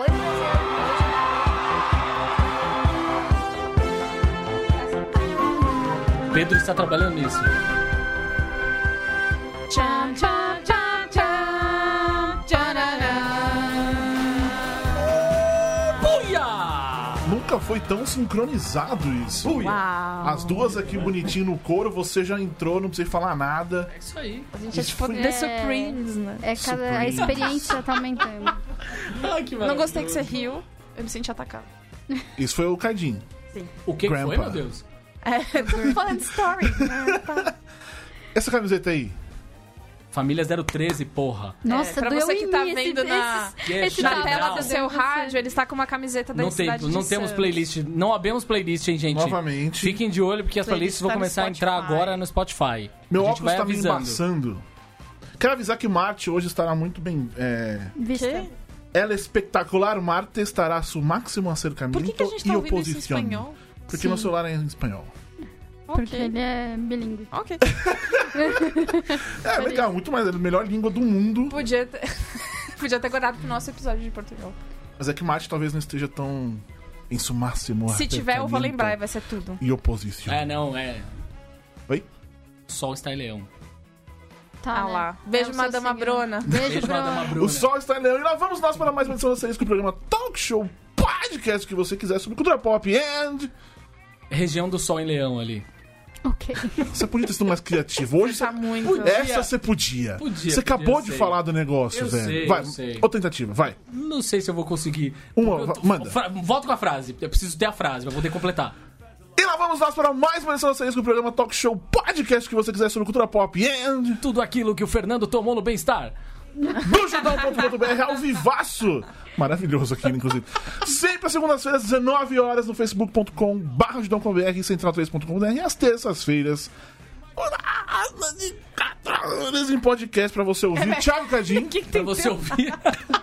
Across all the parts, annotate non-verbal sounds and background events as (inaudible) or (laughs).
Oi, Pedro está trabalhando nisso. Puia! Nunca foi tão sincronizado isso. Uau. As duas aqui bonitinho no couro, você já entrou, não precisa falar nada. É isso aí. A gente é Isso tipo foi- The É. Supremes, né? É cada, a experiência tá aumentando. Ai, que Não gostei que você riu. Eu me senti atacada. Isso foi o Cardim. O que, que foi, Grandpa. meu Deus? É, (laughs) falando story. né? Essa camiseta aí, Família 013, porra. Nossa, É, pra doeu você que tá mim esse- vendo na- é esse Na tela do seu rádio, ele está com uma camiseta da Não, tem, não de temos playlist. Não abrimos playlist, hein, gente? novamente. Fiquem de olho porque as Playlist playlists vão tá começar a entrar agora no Spotify. Meu óculos vai tá me avisando. embaçando. Quero avisar que Marte hoje estará muito bem. é, Vista. Ela é espetacular, Marte estará su máximo acercamento Por que, que a gente e tá ouvindo isso em oposição. espanhol? Porque Sim. meu celular é em espanhol. Porque Ok. ele é bilíngue. Ok. (laughs) É legal, muito mais. É a melhor língua do mundo. Podia ter... (laughs) Podia ter guardado pro nosso episódio de Portugal. Mas é que Marte talvez não esteja tão em su máximo Se tiver, eu vou acercamento lembrar e vai ser tudo. E oposição. É, não, é. Oi? Sol está em leão. Tá, Ah né? lá. É Beijo, Madama. Bruna. Beijo, Beijo, Madama Bruna. O sol está em leão. E lá vamos nós para mais uma edição vocês com o programa Talk Show Podcast que você quiser sobre cultura pop and... Região do Sol em Leão ali. Ok. (laughs) Você podia ter sido mais criativo. Hoje Tá você... muito. Essa você podia. Podia, Você acabou podia, de sei. falar do negócio, Eu velho. sei, vai, eu sei. outra tentativa, vai. Não sei se eu vou conseguir. Uma, Eu manda. Volta com a frase. Eu preciso ter a frase pra poder completar. E lá vamos nós para mais uma edição vocês com o programa Talk Show Podcast que você quiser sobre cultura pop and... Tudo aquilo que o Fernando tomou no bem-estar. do judão.com.br ao vivaço. Maravilhoso aqui, inclusive. Sempre às segundas-feiras, 19 horas, no facebook.com barra e central3.com.br e às terças-feiras, uma de 4 horas em podcast pra você ouvir. Thiago Cadinho. (laughs) Pra você ouvir. (laughs)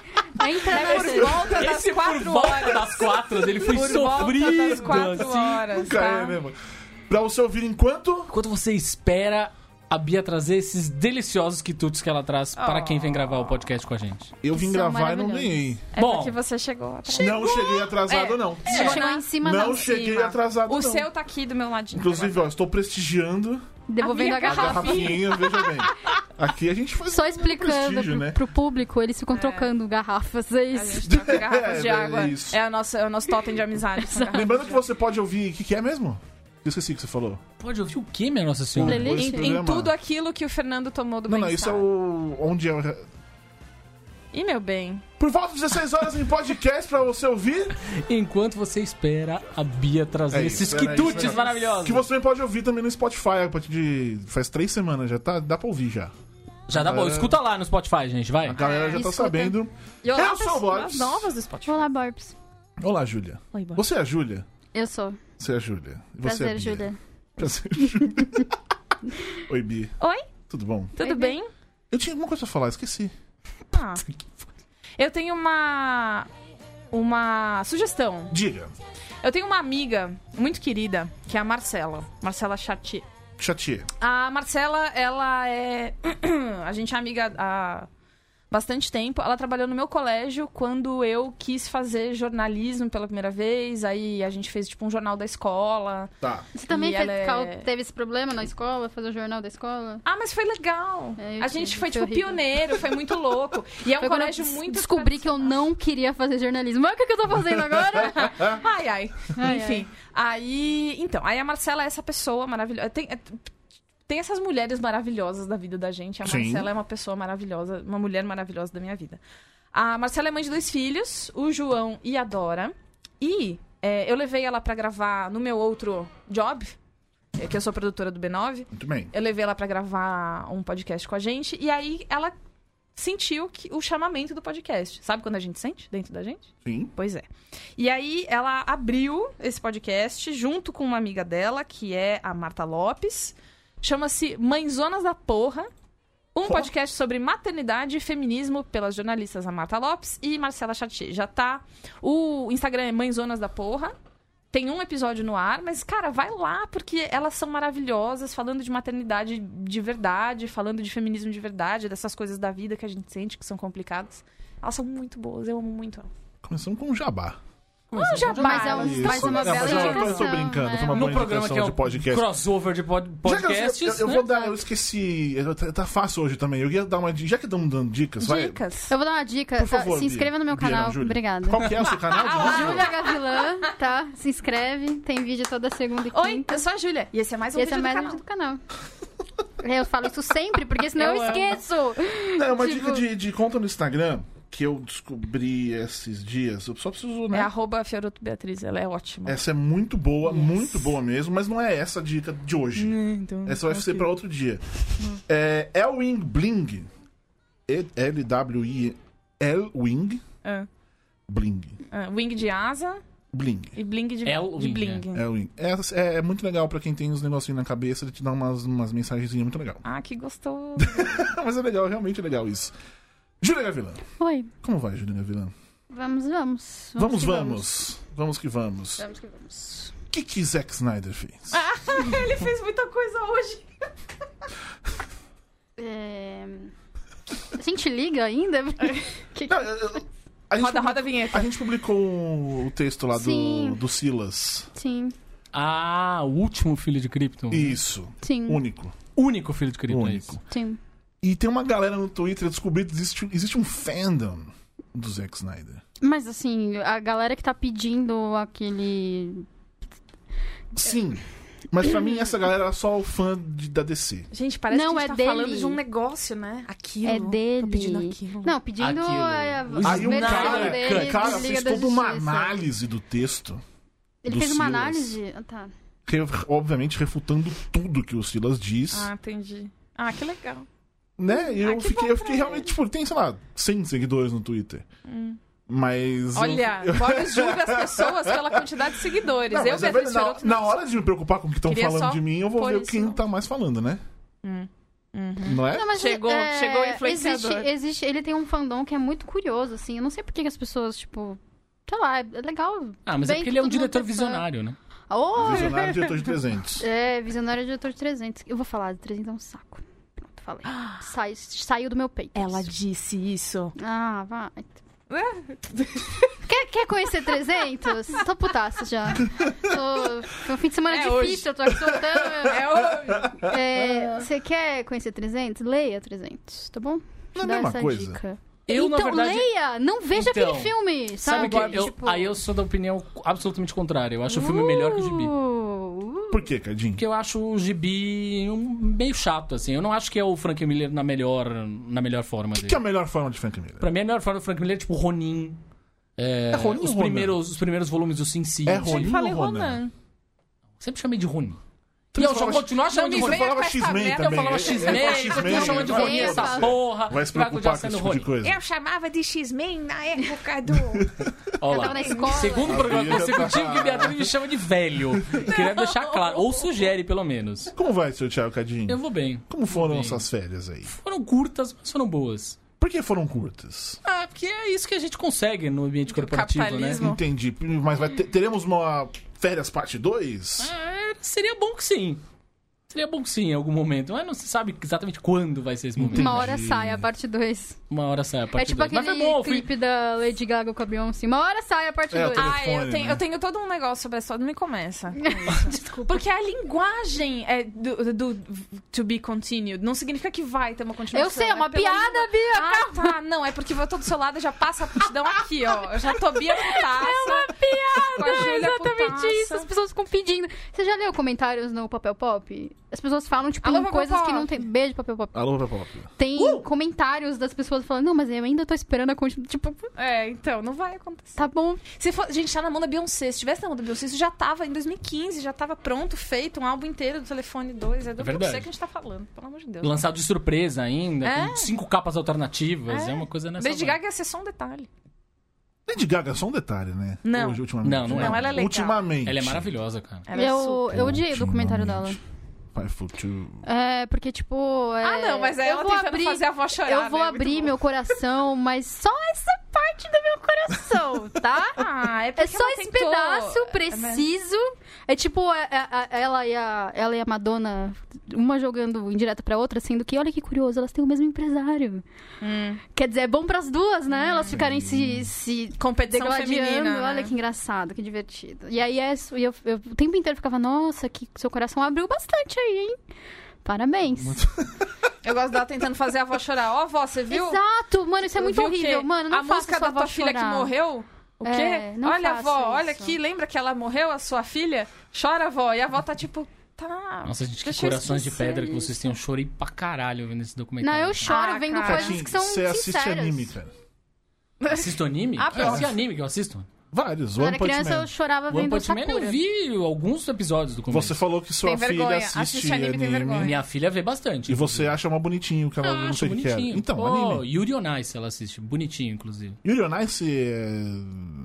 Entra É por volta (laughs) das Esse por quatro volta horas. das quatro, ele foi Por sofrido. volta das quatro assim. horas, Nunca é, tá? né, mano? Pra você ouvir enquanto... Enquanto você espera a Bia trazer esses deliciosos quitutes que ela traz para quem vem gravar o podcast com a gente. Eu vim gravar e não ganhei. É Bom. porque você chegou atrás. Não cheguei atrasado, É. não. Você chegou em cima Não não. cheguei cima. atrasado, O não. seu tá aqui do meu ladinho. Inclusive, ó, estou prestigiando Devolvendo a A garrafinha, veja bem. Aqui a gente faz Só um explicando pro, né? pro público, eles ficam trocando garrafas, é A isso. (laughs) garrafas de É, água. é isso. É, a nossa, é o nosso totem de amizade. (laughs) Lembrando que você pode ouvir. O que, que é mesmo? Eu esqueci o que você falou. Pode ouvir o quê, minha Nossa Senhora? Em, em tudo aquilo que o Fernando tomou do Não, não, isso é o. Onde é. Ih, meu bem. Por volta de 16 horas em podcast pra você ouvir. Enquanto você espera a Bia trazer É isso, esses era isso, quitutes era isso. maravilhosos. Que você também pode ouvir também no Spotify a partir de. Faz três semanas, já tá. Dá pra ouvir já. Já dá bom. Escuta lá no Spotify, gente, vai. A galera já tá escuta. sabendo. E olá, Eu sou o pessoas Borbs. novas do Spotify. Olá, Borbs. Olá, Júlia. Oi, Borbs. Você é a Júlia? Eu sou. Você é a Júlia. E Você é a Prazer, Bia. Júlia. Prazer, Júlia. (laughs) Oi, Bi. Oi, Tudo bom? tudo Oi, bem? Eu tinha alguma coisa pra falar, esqueci. Ah. (laughs) Eu tenho uma... Uma sugestão. Diga. Eu tenho uma amiga muito querida, que é a Marcela. Marcela Chartier. Chatier. A Marcela, ela é. (clears throat) a gente é amiga há bastante tempo. Ela trabalhou no meu colégio quando eu quis fazer jornalismo pela primeira vez. Aí a gente fez tipo um jornal da escola. Tá. Você também fez, é- teve esse problema na escola, fazer o jornal da escola? Ah, mas foi legal. É, a gente foi, foi tipo, horrível. pioneiro, foi muito (laughs) louco. E é um Foi colégio eu muito. descobri que eu não queria fazer jornalismo. Mas o que, que eu tô fazendo agora? (laughs) Ai, ai. Ai, Enfim. Aí. Então, aí a Marcela é essa pessoa maravilhosa. Tem, é- tem essas mulheres maravilhosas da vida da gente. A Sim. Marcela é uma pessoa maravilhosa, uma mulher maravilhosa da minha vida. A Marcela é mãe de dois filhos, o João e a Dora. E é, eu levei ela pra gravar no meu outro job, é, que eu sou produtora do B9. Muito bem. Eu levei ela pra gravar um podcast com a gente. E aí ela sentiu que, o chamamento do podcast. Sabe quando a gente sente dentro da gente? Sim. Pois é. E aí ela abriu esse podcast junto com uma amiga dela, que é a Marta Lopes. Chama-se Mãezonas da Porra. Um Oh. podcast sobre maternidade e feminismo pelas jornalistas a Marta Lopes e Marcela Chartier. Já tá. O Instagram é Mãezonas da Porra. Tem um episódio no ar, mas, cara, vai lá, porque elas são maravilhosas, falando de maternidade de verdade, falando de feminismo de verdade, dessas coisas da vida que a gente sente que são complicadas. Elas são muito boas, eu amo muito elas. Começamos com um jabá. Começamos já com- Mas é, um, mas é uma Não, bela mas eu- eu indicação. tô brincando, né? foi uma boa No programa que é indicação o de podcast. crossover de pod- Já podcasts. eu, eu, eu né? vou dar, eu esqueci. eu- Tá, tá fácil hoje também. Eu ia dar uma dica. Já que estamos dando dicas, vai. Dicas. Eu vou dar uma dica. Por favor, se inscreva no meu Bia, canal. não. Obrigada. Qual que é o seu canal? de (laughs) novo? Júlia Gavilã, tá? Se inscreve. Tem vídeo toda segunda e Oi, quinta. eu sou a Júlia. E esse é mais um Esse é vídeo mais do um canal. vídeo do canal. É, Eu falo isso sempre, porque senão eu, Eu esqueço. É uma Tipo- dica de, de conta no Instagram que eu descobri esses dias. Eu só preciso, né? É arroba Fioroto Beatriz, ela é ótima. Essa é muito boa, muito boa mesmo, mas não é essa a dica de hoje. Então, Essa vai ser pra outro dia. É Elwing Bling. E- L-W-I. Elwing Ah, Bling. ah, wing de asa Bling. e bling de, É o de wing, bling. É, é, é muito legal pra quem tem uns negocinhos na cabeça, ele te dá umas, umas mensagenzinhas muito legal. Ah, que gostoso. (laughs) mas é legal, é realmente legal isso. Júlia Gavilã. Oi, Como vai, Júlia Gavilã? vamos, vamos. Vamos, que vamos. Vamos que vamos. Vamos que vamos. O que, que Zack Snyder fez? (laughs) Ele fez muita coisa hoje. (laughs) É... A gente liga ainda? (laughs) Que- Não, eu- a, Roda, roda a vinheta. a gente publicou o texto lá do, Sim. do Silas. Sim, Ah, o último filho de Krypton. Isso. sim, Único. Único filho de Krypton. é Único. sim. E tem uma galera no Twitter eu descobri que existe, existe um fandom do Zack Snyder. Mas assim, a galera que tá pedindo aquele. Sim. Mas pra mim, essa galera é só o fã de- da DC. Gente, parece Não, que a é gente tá dele. falando de um negócio, né? Aquilo. É dele. Tô pedindo aquilo. Não, pedindo Aquilo. a, a O Aí um versão cara, dele cara fez da toda uma análise do texto. Ele do fez uma Silas. análise. Ah, tá. re- obviamente refutando tudo que o Silas diz. Ah, entendi. Ah, que legal. Né? E eu Ah, que fiquei, eu fiquei realmente, tipo, tem, sei lá, 100 seguidores no Twitter. Mas. eu- Olha, (laughs) Boris julga as pessoas pela quantidade de seguidores. Não, eu, mas é Beatriz na, na hora de me preocupar com o que estão falando de mim, eu vou ver isso quem no- tá mais falando, né? Hum. Não é? Não, mas Chegou- é, chegou o influenciador. Existe, existe, ele tem um fandom que é muito curioso, assim. Eu não sei por que as pessoas, tipo. Sei lá, é legal. Ah, mas é porque que ele é um diretor fã. visionário, né? Oh! Visionário diretor de 300. (laughs) É, visionário diretor de 300. Eu vou falar, de 300 é um saco. Falei. Sai, saiu do meu peito. Ela isso. disse isso. Ah, vai. (laughs) quer, quer conhecer 300? Tô putaça já. Tô... Foi um fim de semana É difícil, eu tô aqui soltando. (laughs) É o... É, Você quer conhecer 300? Leia 300, tá bom? Não é a mesma essa coisa. dica. Eu, na então, verdade. leia! Não veja Então, aquele filme, Sabe sabe? que eu, Tipo, aí eu sou da opinião absolutamente contrária. Eu acho o filme melhor que o gibi. Uh, Por quê, Cadinho? Porque eu acho o gibi um- meio chato, assim. Eu não acho que é o Frank Miller na melhor, na melhor forma O dele. que é a melhor forma de Frank Miller? Pra mim, a melhor forma do Frank Miller é tipo Ronin. É, É Ronin os, ou Ronan? primeiros, os primeiros volumes do Sin City. É Ronin falei ou Ronan? Ronan. Sempre chamei de Ronin. Tu e eu vou continuar chamando de me Você falava X-Men merda, Eu também. falava X-Men, falava eu chamando de Ronin essa porra. Vai se preocupar com esse tipo de coisa. Eu chamava de X-Men na época do... (laughs) Olha Eu lá. Segundo programa consecutivo que Beatriz me chama de velho. Queria deixar claro. Ou sugere, pelo menos. Como vai, seu Thiago Cadinho? Eu vou bem. Como foram bem. essas férias aí? Foram curtas, mas foram boas. Por que foram curtas? Ah, porque é isso que a gente consegue no ambiente corporativo, né? Entendi. Mas ter- teremos uma férias parte 2? Ah, seria bom que sim. Seria bom que sim, em algum momento. Mas não se sabe exatamente quando vai ser esse momento. Uma hora sai a parte 2. Uma hora sai a É parte tipo dois. Aquele bom, fui... clipe da Lady Gaga com a Beyoncé. Uma hora sai a parte É, eu 2. tô- Ah, eu tenho, né? eu tenho todo um negócio sobre história. Não me começa. com (laughs) isso. Desculpa. Porque a linguagem é do, do to be continued não significa que vai ter uma continuação. Eu sei, é uma pela piada, língua- Bia. Ah, tá. Não, é porque eu tô do seu lado e já passa a aptidão aqui, ó. Eu já tô Bia putaça. É uma piada. Júlia exatamente putaça. isso. As pessoas ficam pedindo. Você já leu comentários no Papel Pop? As pessoas falam, tipo, Alô, Papel coisas que Pop. não tem. Beijo, Papel Pop. Alô, Pepop. Tem Uh! comentários das pessoas falando, não, mas eu ainda tô esperando a continuação. Tipo, É, então, não vai acontecer. tá bom. Se for, gente, tá na mão da Beyoncé. Se tivesse na mão da Beyoncé, isso já tava em 2015, já tava pronto, feito, um álbum inteiro do Telefone 2. É do É verdade. Beyoncé que a gente tá falando, pelo amor de Deus. Lançado de surpresa ainda, É. com cinco capas alternativas. É, É. uma coisa nessa Lady. Gaga ia ser só um detalhe. Lady Gaga, só um detalhe, né? Não. Hoje, ultimamente. Não, não é. Não, ela é legal. Ultimamente. Ela é maravilhosa, cara. Ela é eu, super. eu odiei o documentário dela. É, porque, tipo. é, Ah, não, mas é eu ela vou tentando abrir, fazer a voz chorar. Eu vou né? Muito abrir meu coração, mas só essa parte do meu coração, (laughs) tá? Ah, é É só ela esse tentou- pedaço É, preciso. É tipo é, é, é, ela, e a, ela e a Madonna, uma jogando indireta pra outra, sendo que, olha que curioso, elas têm o mesmo empresário. Hum. Quer dizer, é bom pras duas, né? Elas ficarem se, se Competição feminina. Olha né? que engraçado, que divertido. E aí é, isso, e eu, eu o tempo inteiro ficava, nossa, que seu coração abriu bastante aí, hein? Parabéns. (laughs) Eu gosto dela tentando fazer a avó chorar. Ó, avó, você viu? Exato, mano, isso é muito horrível. Mano, não a faça música sua da avó tua filha que chorar. morreu? O quê? É, não olha, avó, olha isso. aqui, lembra que ela morreu, a sua filha? Chora, avó. E a avó tá tipo, tá. Nossa, gente, que corações de pedra que isso. vocês têm. Eu chorei pra caralho vendo esse Não, documentário. eu choro Ah, vendo cara. coisas que são você assiste sinceras. anime, cara. (laughs) Assisto anime? Ah, Ah, pronto. que anime que eu assisto? Vários. Quando era criança, Man. eu chorava One vendo Punch Man Sakura. eu vi alguns episódios do começo. Você falou que sua Tem filha vergonha. assiste, Assiste anime, tem anime. vergonha. Minha filha vê bastante. E você acha uma bonitinho que ela Ah, não sei o que bonitinho. Então, oh, anime. Yuri on Ice ela assiste. Bonitinho, inclusive. Yuri on Ice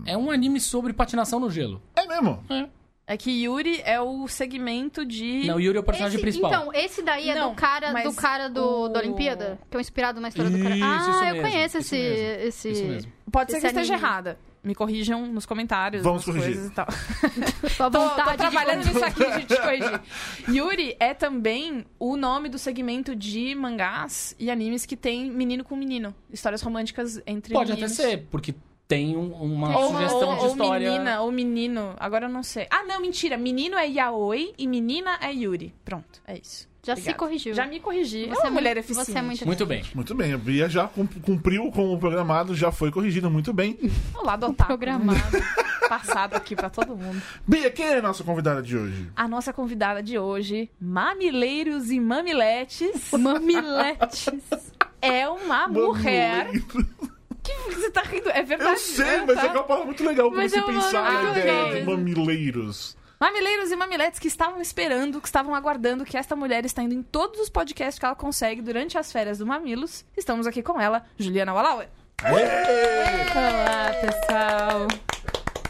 é... É um anime sobre patinação no gelo. É mesmo. É. É que Yuri é o segmento de. Não, Yuri é o personagem Esse- principal. Então, esse daí é Não, do cara do cara do, o- da Olimpíada, que é inspirado na história do cara. Isso, Ah, isso eu mesmo, conheço isso esse, mesmo, esse. Isso mesmo. Pode ser que esteja errada. Me corrijam nos comentários. Vamos nas corrigir. coisas e tal. (laughs) Tô, vontade tô de trabalhando nisso aqui, gente, corrigir. Yuri é também o nome do segmento de mangás e animes que tem menino com menino. Histórias românticas entre Pode até meninos. ser, porque tem um- uma Ou, sugestão ou, de ou história. menina, ou menino. Agora eu não sei. Ah, não, mentira. Menino é Yaoi e menina é Yuri. Pronto, é isso. Já se Obrigada. corrigiu. Já me corrigi. Você Você é uma muito- mulher você eficiente. é muito- Muito bem. Muito bem, a Bia já cum- cumpriu com o programado, já foi corrigida muito bem. (laughs) O lado otaku. Programado. (laughs) Passado aqui pra todo mundo. Bia, quem é a nossa convidada de hoje? A nossa convidada de hoje, mamileiros e mamiletes, Mamiletes. é uma mulher. Que você tá rindo? É verdade. Eu sei, né? mas Tá. é uma palavra muito legal pra Mas você é pensar na ideia legal de mamileiros. Mamileiros e mamiletes que estavam esperando, que estavam aguardando que esta mulher está indo em todos os podcasts que ela consegue durante as férias do Mamilos. Estamos aqui com ela, Juliana Walauer. Olá, pessoal.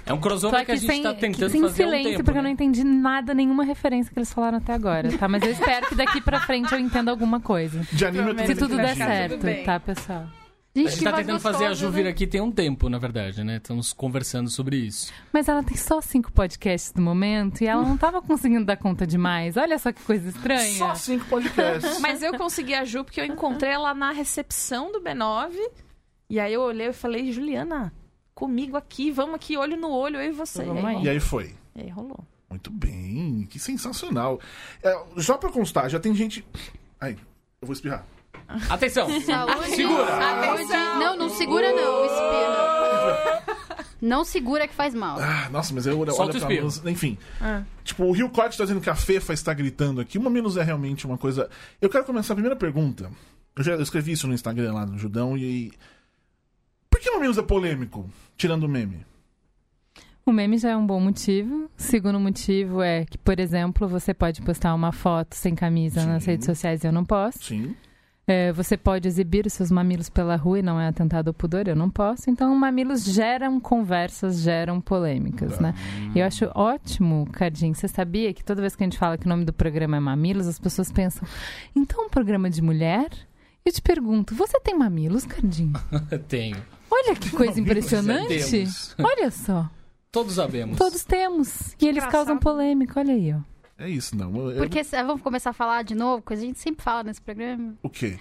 É um crossover que a gente sem, tá tentando sem fazer há um silêncio, tempo. porque eu né? não entendi nada, nenhuma referência que eles falaram até agora, tá? Mas eu espero que daqui pra frente eu entenda alguma coisa. De anime eu. Se tudo der certo. tá, pessoal? A Gente, gente que tá tentando fazer a Ju vir né? aqui tem um tempo, na verdade, né? Estamos conversando sobre isso. Mas ela tem só cinco podcasts no momento e ela não tava conseguindo dar conta de mais. Olha só que coisa estranha. Só cinco podcasts. (laughs) Mas eu consegui a Ju porque eu encontrei ela na recepção do B9. E aí eu olhei e falei, Juliana, comigo aqui, vamos aqui, olho no olho, eu e você. E, aí, aí. E aí foi. e aí rolou. Muito bem, que sensacional. É, só pra constar, já tem gente. Ai, eu vou espirrar. Atenção! Saúde. Segura. Saúde. Não, não segura não, espirra. Não segura que faz mal. Ah, nossa, mas eu olho, Solta olho pra luz. Enfim. Ah. Tipo, o Rio Corte tá dizendo que a Fefa está gritando aqui. Uma menos é realmente uma coisa. Eu quero começar a primeira pergunta. Eu já escrevi isso no Instagram lá no Judão e. Por que o menos é polêmico? Tirando o meme. O meme já é um bom motivo. O segundo motivo é que, por exemplo, você pode postar uma foto sem camisa nas Sim. redes sociais e eu não posso. Sim. É, você pode exibir os seus mamilos pela rua e não é atentado ao pudor, eu não posso. Então, mamilos geram conversas, geram polêmicas, né? E eu acho ótimo, Cardinho, você sabia que toda vez que a gente fala que o nome do programa é Mamilos, as pessoas pensam, então um programa de mulher? Eu te pergunto, você tem mamilos, Cardinho? (laughs) Tenho. Olha que coisa (laughs) Mamilos, impressionante. Olha só, Todos sabemos. todos temos. E eles engraçado. causam polêmica, olha aí, ó. É isso, não. Eu- Porque eh, vamos começar a falar de novo, coisa que a gente sempre fala nesse programa. O quê?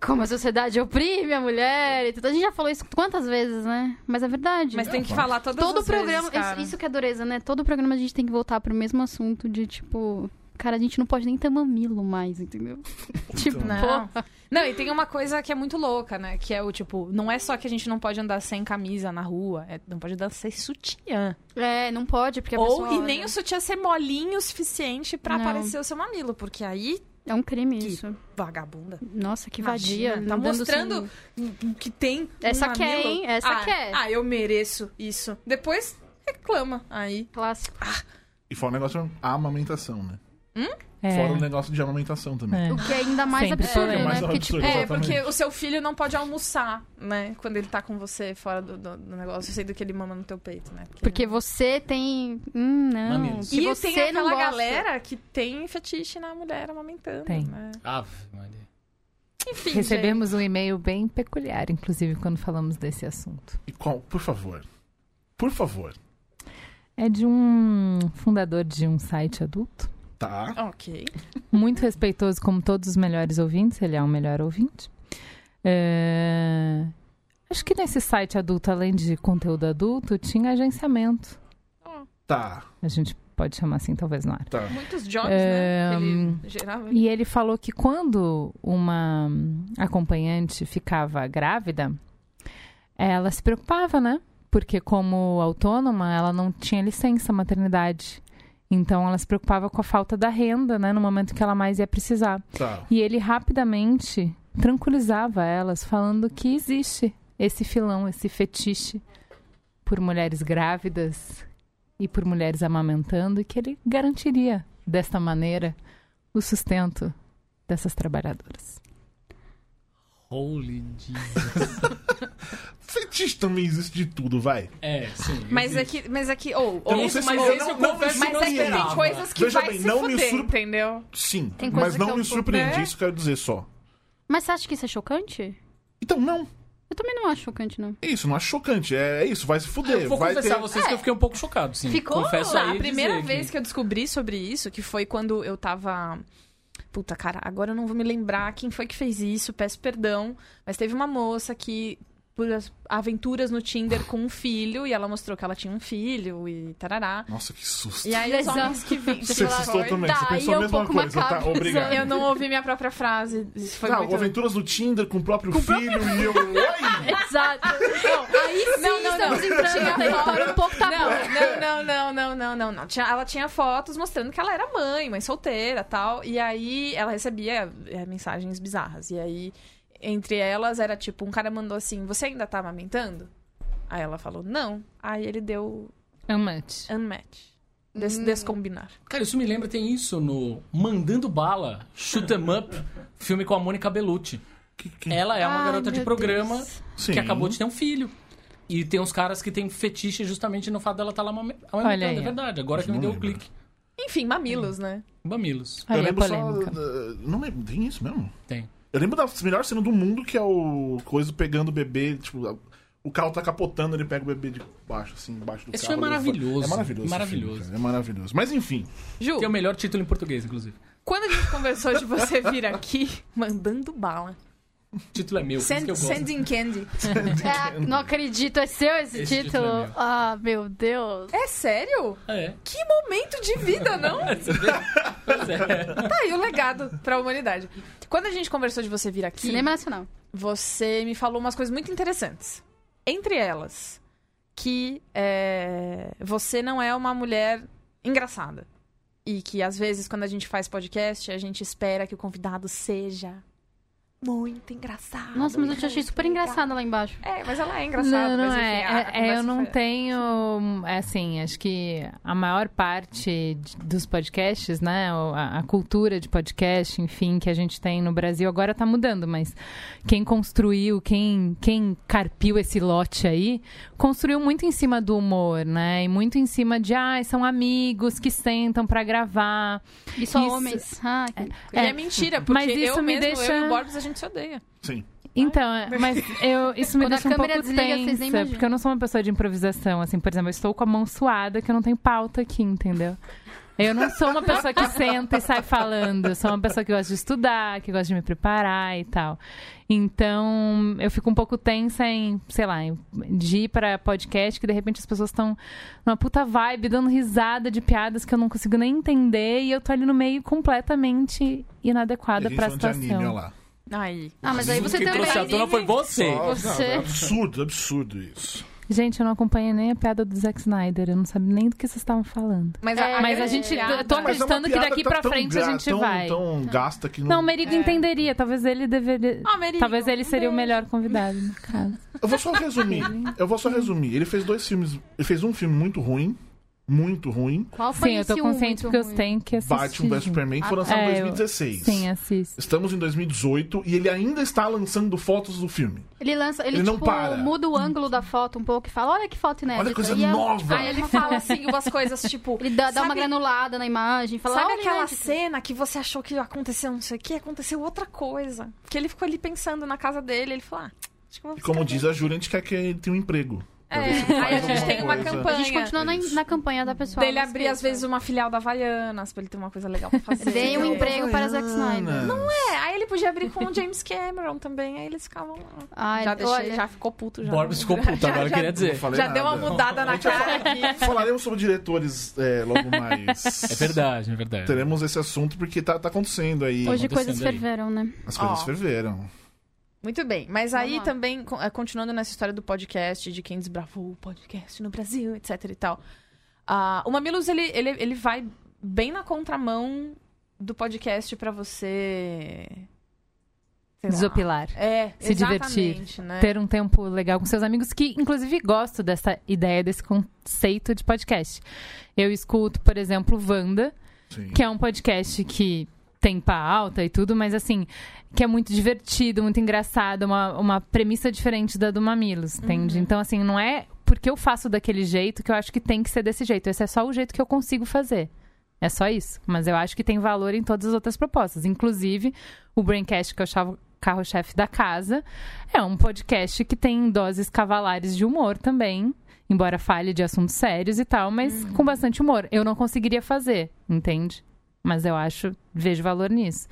Como a sociedade oprime a mulher e tudo. A gente já falou isso quantas vezes, né? Mas é verdade. Mas tem que falar todas Todo as programa. vezes, isso, isso que é dureza, né? Todo programa a gente tem que voltar pro mesmo assunto de tipo. Cara, a gente não pode nem ter mamilo mais, entendeu? (laughs) tipo, Não. Não, e tem uma coisa que é muito louca, né? Que é o tipo, não é só que a gente não pode andar sem camisa na rua, é, não pode andar sem sutiã. É, não pode, porque a Ou pessoa. e olha. nem o sutiã ser molinho o suficiente pra Não. aparecer o seu mamilo, porque aí, É um crime Que- isso. vagabunda. Nossa, que Imagina, vadia. tá mostrando sem- que tem. Essa um quer, mamilo. hein? Essa ah, quer. Ah, eu mereço isso. Depois reclama. Aí. Clássico. E fora o negócio a amamentação, né? É, Fora o negócio de amamentação também. é. O que é ainda mais Sempre absurdo, polêmico. né? Mais Porque, absurdo. tipo, É, porque o seu filho não pode almoçar, né? Quando ele tá com você fora do, do- do negócio, sendo que ele mama no teu peito, né? porque você tem. Hum, não. Mamilos. E você tem não aquela gosta. galera que tem fetiche na mulher amamentando. Tem. Né? Ave Maria. Enfim. Recebemos um e-mail bem peculiar, inclusive, quando falamos desse assunto. E qual, por favor. Por favor. É de um fundador de um site adulto. Tá. Ok. Muito respeitoso, como todos os melhores ouvintes. Ele é um melhor ouvinte. É, Acho que nesse site adulto, além de conteúdo adulto, tinha agenciamento. Tá. A gente pode chamar assim, talvez não era. Tá. Muitos jobs, É, né? que hum, Ele gerava. E ele falou que quando uma acompanhante ficava grávida, ela se preocupava, né? Porque como autônoma, ela não tinha licença maternidade. Então ela se preocupava com a falta da renda, né, no momento que ela mais ia precisar. Tá. E ele rapidamente tranquilizava elas, falando que existe esse filão, esse fetiche por mulheres grávidas e por mulheres amamentando, e que ele garantiria desta maneira o sustento dessas trabalhadoras. Holy Jesus. (laughs) Fetiche também existe de tudo, vai. É, sim. Mas é existe. que, mas é que, ou, Eu não ou- sei se mas eu confesso me mas é que tem coisas que Veja vai bem, se não me fuder, surpre- entendeu? Sim, Tem mas que não eu me um pouco- surpreendi, É. isso que eu quero dizer só. Mas você acha que isso é chocante? Então, não. Eu também não acho chocante, não. É isso, não acho chocante. É, é isso, vai se fuder. Eu vou vai confessar ter... a vocês que eu fiquei um pouco chocado, sim. Ficou? Confesso Tá, aí a primeira dizer vez que... eu descobri sobre isso, que foi quando eu tava. Puta, cara, agora eu não vou me lembrar quem foi que fez isso, peço perdão. Mas teve uma moça que, por as aventuras no Tinder com um filho, e ela mostrou que ela tinha um filho e tarará. Nossa, que susto. E aí os homens que vi. Você assustou também, você Tá, pensou e a um mesma pouco coisa, tá? macabro. Obrigado. Eu não ouvi minha própria frase. Isso foi não, muito... aventuras do Tinder com o próprio filho e eu. Oi! (laughs) Exato. Não, aí sim Não, não, estamos não. no um pouco tabu. Não, não, não, não, não, não, não, não. Tinha, ela tinha fotos mostrando que ela era mãe, mãe solteira tal. E aí ela recebia é, mensagens bizarras. E aí, entre elas, era tipo, um cara mandou assim: Você ainda tá amamentando? Aí ela falou, não. Aí ele deu Unmatch. unmatch. Des Hum. Descombinar. Cara, isso me lembra, tem isso no Mandando Bala, Shoot 'em Up, (laughs) filme com a Mônica Bellucci. Que- que- Ela é uma Ai, garota de programa Deus. Sim. que acabou de ter um filho. E tem uns caras que têm fetiche justamente no fato dela estar lá amame- Olha amamentando, aí, é verdade. Agora que me Não deu o lembro. clique. Enfim, mamilos, né? Mamilos. Eu lembro só. polêmica. uh, Não lembro, tem isso mesmo? Tem. Eu lembro da melhor cena do mundo, que é o coisa pegando o bebê, tipo, o carro tá capotando, ele pega o bebê de baixo, assim, embaixo do Esse carro. filme é maravilhoso. É maravilhoso. Maravilhoso. filme, é maravilhoso. Mas enfim, Ju, Tem o melhor título em português, inclusive. quando a gente conversou de você vir aqui mandando bala. O título é meu, Send, que eu gosto. sending candy. (laughs) É, não acredito, é seu esse, Esse título? título é meu. ah, meu Deus. É sério? É. Que momento de vida, não? (laughs) Pois é. Tá aí o legado pra humanidade. Quando a gente conversou de você vir aqui, Cinema Nacional. você me falou umas coisas muito interessantes. Entre elas, que é, você não é uma mulher engraçada. E que às vezes, quando a gente faz podcast, a gente espera que o convidado seja muito engraçado. Nossa, mas eu te achei super engraçada lá embaixo. É, mas ela é engraçada. Não, não mas, enfim, é. a- a É- é, conversa eu não foi- tenho. é Assim, acho que a maior parte de- dos podcasts, né? A, a cultura de podcast, enfim, que a gente tem no Brasil agora tá mudando, mas quem construiu, quem, quem carpiu esse lote aí, construiu muito em cima do humor, né? E muito em cima de, ah, são amigos que sentam pra gravar. E só Isso- homens. Ah, que... E é, mentira, porque Mas isso eu me mesmo, deixa- eu e o Borges, a gente se odeia. sim. Então, é, mas eu, isso me Quando a deixa um pouco desliga, tensa, porque eu não sou uma pessoa de improvisação, assim, por exemplo, eu estou com a mão suada que eu não tenho pauta aqui, entendeu? Eu não sou uma pessoa que senta e sai falando, eu sou uma pessoa que gosta de estudar, que gosta de me preparar e tal. Então, eu fico um pouco tensa em, sei lá, de ir para podcast que de repente as pessoas estão numa puta vibe, dando risada de piadas que eu não consigo nem entender e eu tô ali no meio completamente E inadequada a gente pra falando de anime, olha situação. lá. Aí. Ah, mas aí você Quem também... trouxe à tona foi você. Só- Você- não, é absurdo, absurdo isso. Gente, eu não acompanhei nem a piada do Zack Snyder. Eu não sabia nem do que vocês estavam falando. Mas É, Mas a grande gente- piada- eu tô Mas é uma acreditando que piada daqui tá pra tão frente a gente tão- vai. Tão gasta que não... Não, o Merigo É. entenderia. Talvez ele deveria. Ah, Merigo, Talvez ele um seria o beijo. melhor convidado, no caso. Eu vou só resumir. Eu vou só resumir. Ele fez dois filmes. Ele fez um filme muito ruim. Muito ruim. Qual foi Sim, eu tô esse consciente porque eu tenho que assistir. Batman vs. Superman foi Ah, lançado em é, eu- 2016. Sim, assisto. Estamos em 2018 e ele ainda está lançando fotos do filme. Ele lança, ele, Ele não tipo, para. muda o ângulo da foto um pouco e fala, olha que foto inédita. Olha que coisa E nova. Aí ele fala assim, umas coisas tipo. (laughs) Ele dá, dá uma Sabe- granulada na imagem, fala, Sabe olha aquela inédito. cena que você achou que aconteceu não sei o que? Aconteceu outra coisa. Porque ele ficou ali pensando na casa dele, ele falou, ah, acho que eu vou E como diz a Júlia, a gente quer que ele tenha um emprego. É, aí a gente tem uma campanha. A gente continua na, na campanha da pessoa. Dele abrir, às vezes, uma filial da Havaianas, pra ele ter uma coisa legal pra fazer. Dei um emprego para Zack Snyder. Não É, aí ele podia abrir com o James Cameron também, aí eles ficavam lá. Ai, já deixei, olha, já ficou puto. Já, Borbs ficou puto (laughs) agora, já, queria dizer. Já deu uma nada. mudada na cara aqui. Falaremos sobre diretores é, logo mais. É verdade, é verdade. Teremos esse assunto porque tá, tá acontecendo aí. hoje acontecendo coisas aí. ferveram, né? As coisas Ó. ferveram. Muito bem, mas aí Vamos lá. também, eh, continuando nessa história do podcast, de quem desbravou o podcast no Brasil, etc e tal. ah, o Mamilos, ele, ele, ele vai bem na contramão do podcast pra você... Desopilar. É, Se divertir. exatamente, Né? Ter um tempo legal com seus amigos, que inclusive gosto dessa ideia, desse conceito de podcast. Eu escuto, por exemplo, Wanda, Sim. que é um podcast que tem pauta e tudo, mas assim, que é muito divertido, muito engraçado, uma, uma premissa diferente da do Mamilos, entende? Então, assim, não é porque eu faço daquele jeito que eu acho que tem que ser desse jeito. Esse é só o jeito que eu consigo fazer. É só isso. Mas eu acho que tem valor em todas as outras propostas. Inclusive, o Braincast, que eu achava carro-chefe da casa, é um podcast que tem doses cavalares de humor também. Embora fale de assuntos sérios e tal, mas com bastante humor. Eu não conseguiria fazer, entende? Mas eu acho, vejo valor nisso.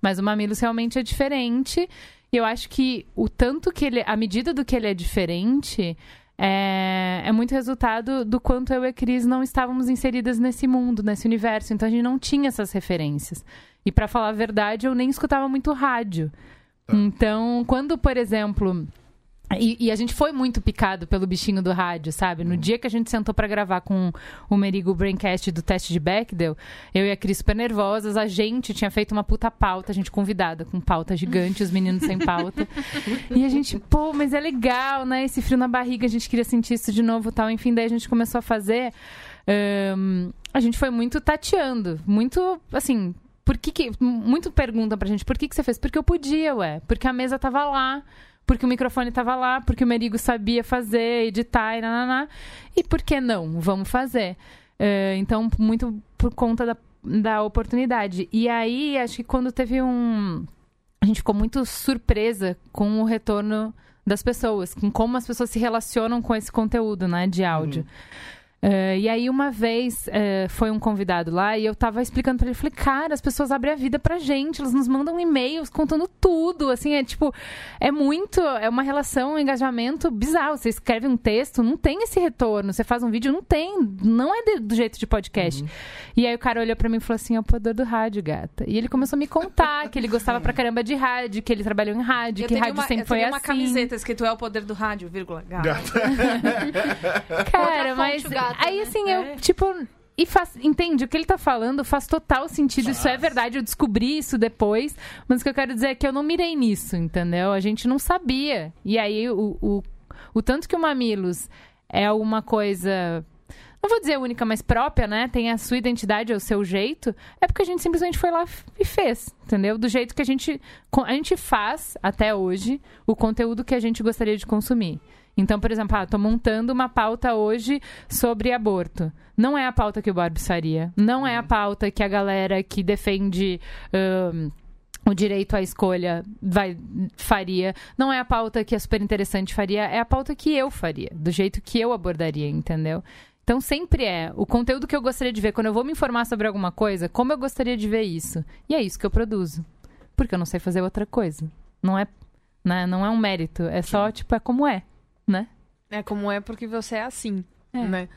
Mas o Mamilos realmente é diferente. E eu acho que o tanto que ele. A medida do que ele é diferente é, é muito resultado do quanto eu e a Cris não estávamos inseridas nesse mundo, nesse universo. Então a gente não tinha essas referências. E pra falar a verdade, eu nem escutava muito rádio. Então, quando, por exemplo. E, e a gente foi muito picado pelo bichinho do rádio, sabe? No dia que a gente sentou pra gravar com o Merigo Braincast do teste de Bechdel, eu e a Cris super nervosas, a gente tinha feito uma puta pauta, a gente convidada com pauta gigante, os meninos sem pauta. (laughs) e a gente, pô, mas é legal, né? Esse frio na barriga, a gente queria sentir isso de novo e tal. Enfim, daí a gente começou a fazer. a gente foi muito tateando, muito, assim, por que que... Muito perguntam pra gente, por que que você fez? Porque eu podia, ué. Porque a mesa tava lá. Porque o microfone tava lá. Porque o Merigo sabia fazer, editar e nananá. E por que não? Vamos fazer. É, então, muito por conta da, da oportunidade. E aí, acho que quando teve um... A gente ficou muito surpresa com o retorno das pessoas. Com como as pessoas se relacionam com esse conteúdo, né? De áudio. É, e aí, uma vez, é, foi um convidado lá e eu tava explicando pra ele, falei, cara, as pessoas abrem a vida pra gente, elas nos mandam e-mails contando tudo, assim, é tipo, é muito, é uma relação, um engajamento bizarro. Você escreve um texto, não tem esse retorno, você faz um vídeo, não tem, não é de- do jeito de podcast. E aí o cara olhou pra mim e falou assim, é o poder do rádio, gata. E ele começou a me contar que ele gostava pra caramba de rádio, que ele trabalhou em rádio, Eu que rádio uma, sempre eu foi teria uma assim. camiseta escrito é o poder do rádio, vírgula, gato. (laughs) Cara, Outra mas fonte, o gato, aí né? assim, É. eu, tipo, e faz, entende? O que ele tá falando faz total sentido. Isso é verdade, eu descobri isso depois. Mas o que eu quero dizer é que eu não mirei nisso, entendeu? A gente não sabia. E aí, o, o, o tanto que o Mamilos é uma coisa. Não vou dizer única, mas própria, né? Tem a sua identidade, é o seu jeito. É porque a gente simplesmente foi lá e fez, entendeu? Do jeito que a gente. A gente faz até hoje o conteúdo que a gente gostaria de consumir. Então, por exemplo, ah, tô montando uma pauta hoje sobre aborto. Não é a pauta que o Borbs faria. Não é a pauta que a galera que defende ahn, o direito à escolha vai, faria. Não é a pauta que é super interessante faria. É a pauta que eu faria. Do jeito que eu abordaria, entendeu? Então sempre é o conteúdo que eu gostaria de ver. Quando eu vou me informar sobre alguma coisa, como eu gostaria de ver isso. E é isso que eu produzo. Porque eu não sei fazer outra coisa. Não é, né? não é um mérito. É só, tipo, é como é, né? É como é porque você é assim, É. né?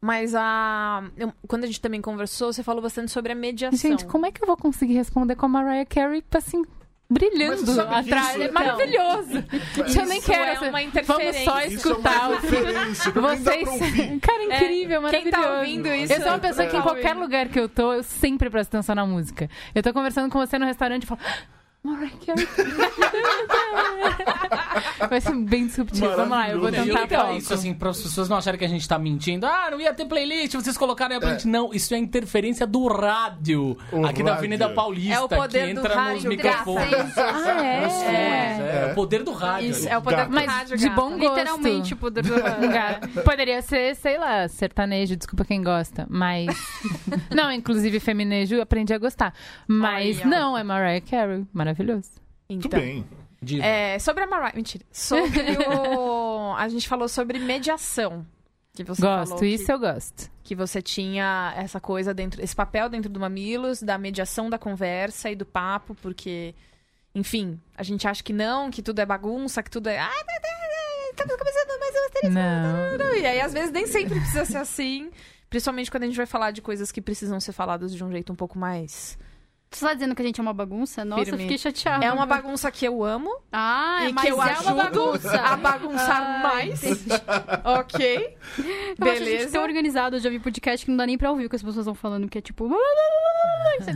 Mas a... eu- quando a gente também conversou, você falou bastante sobre a mediação. Gente, como é que eu vou conseguir responder com a Mariah Carey, assim, brilhando que atrás? isso- É maravilhoso. eu nem Isso quero. é essa- uma Vamos só Isso é escutar uma Vocês. (laughs) Cara, incrível, É, quem tá maravilhoso. ouvindo isso- Eu sou uma pessoa que em É. qualquer lugar que eu tô, eu sempre presto atenção na música. Eu tô conversando com você no restaurante e falo. "Ah, Mariah Carey. Vai ser bem disruptivo. Vamos lá, eu vou tentar é foco. isso, assim, para as pessoas não acharem que a gente tá mentindo. Ah, não ia ter playlist, vocês colocaram aí a playlist. Não, isso é interferência do rádio. O aqui da rádio. Avenida Paulista, É o poder que do entra nos rádio, microfones. graças. Ah, é? Nos fones, é. o poder do rádio. Isso, é o poder Gato. do Mas rádio, de gata. bom gosto. Literalmente o poder do (laughs) gato. Poderia ser, sei lá, sertanejo, desculpa quem gosta, mas. (laughs) não, inclusive feminejo eu aprendi a gostar. Mas Olha. não, é Mariah Carey. Maravilhoso. Muito Então, bem. É, sobre a Mariah... Mentira. Sobre o... (laughs) a gente falou sobre mediação. Que você falou Gosto, que- isso eu gosto. que você tinha essa coisa dentro, esse papel dentro do Mamilos, da mediação da conversa e do papo, porque, enfim, a gente acha que não, que tudo é bagunça, que tudo é. Tá, tá, tá, estamos começando mais uma série. Não. E aí, às vezes, nem sempre precisa ser assim. Principalmente quando a gente vai falar de coisas que precisam ser faladas de um jeito um pouco mais. Você tá dizendo que a gente é uma bagunça? Nossa, Firme. fiquei chateada. É uma bagunça que eu amo Ah, e mas que eu é ajudo uma bagunça. a bagunçar Ah, mais. entendi. ok. Eu acho a gente Beleza. tão organizado. Eu já vi podcast que não dá nem pra ouvir o que as pessoas estão falando, que é tipo...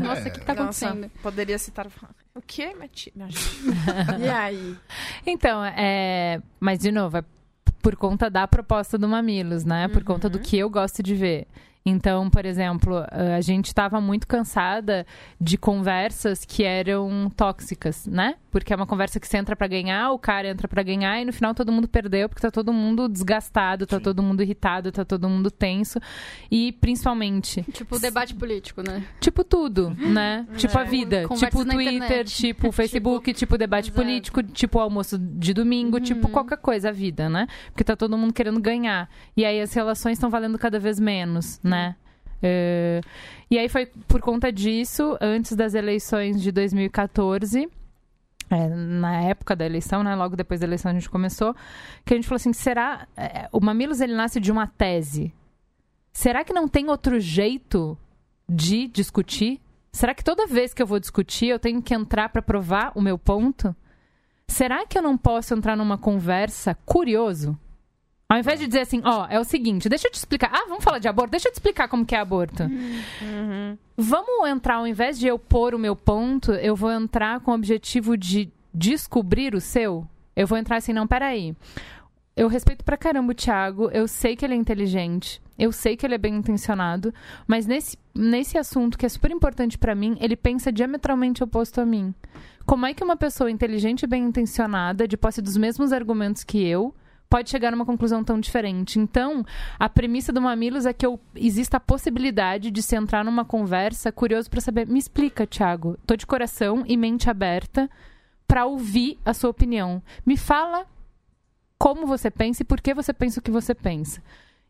Nossa, o que, que tá Nossa, acontecendo? poderia citar. O que, Mati? Não, gente. E aí? Então, é. Mas, de novo, é por conta da proposta do Mamilos, né? Por conta do que eu gosto de ver. Então, por exemplo, eh, a gente estava muito cansada de conversas que eram tóxicas, né? Porque é uma conversa que você entra pra ganhar, o cara entra pra ganhar e no final todo mundo perdeu porque tá todo mundo desgastado, tá todo mundo irritado, tá todo mundo tenso e principalmente, Tipo, debate político, né? tipo tudo, né? Tipo a vida, Conversas tipo o Twitter, internet. tipo (laughs) o Facebook, tipo debate Exato. político, tipo o almoço de domingo, tipo qualquer coisa a vida, né? Porque tá todo mundo querendo ganhar. E aí as relações estão valendo cada vez menos, né? É, E aí foi por conta disso, antes das eleições de 2014, é, na época da eleição, né? Logo depois da eleição a gente começou, que a gente falou assim, será... é, o Mamilos, ele nasce de uma tese. Será que não tem outro jeito de discutir? Será que toda vez que eu vou discutir eu tenho que entrar para provar o meu ponto? Será que eu não posso entrar numa conversa curioso? Ao invés de dizer assim, ó, é o seguinte, deixa eu te explicar. Ah, vamos falar de aborto? Deixa eu te explicar como que é aborto. Vamos entrar, ao invés de eu pôr o meu ponto, eu vou entrar com o objetivo de descobrir o seu? Eu vou entrar assim, não, peraí. Eu respeito pra caramba o Thiago, eu sei que ele é inteligente, eu sei que ele é bem intencionado, mas nesse, nesse assunto que é super importante pra mim, ele pensa diametralmente oposto a mim. Como é que uma pessoa inteligente e bem intencionada, de posse dos mesmos argumentos que eu, pode chegar numa conclusão tão diferente? Então, a premissa do Mamilos é que eu, exista a possibilidade de se entrar numa conversa curioso pra saber, me explica, Thiago, tô de coração e mente aberta pra ouvir a sua opinião. Me fala como você pensa e por que você pensa o que você pensa.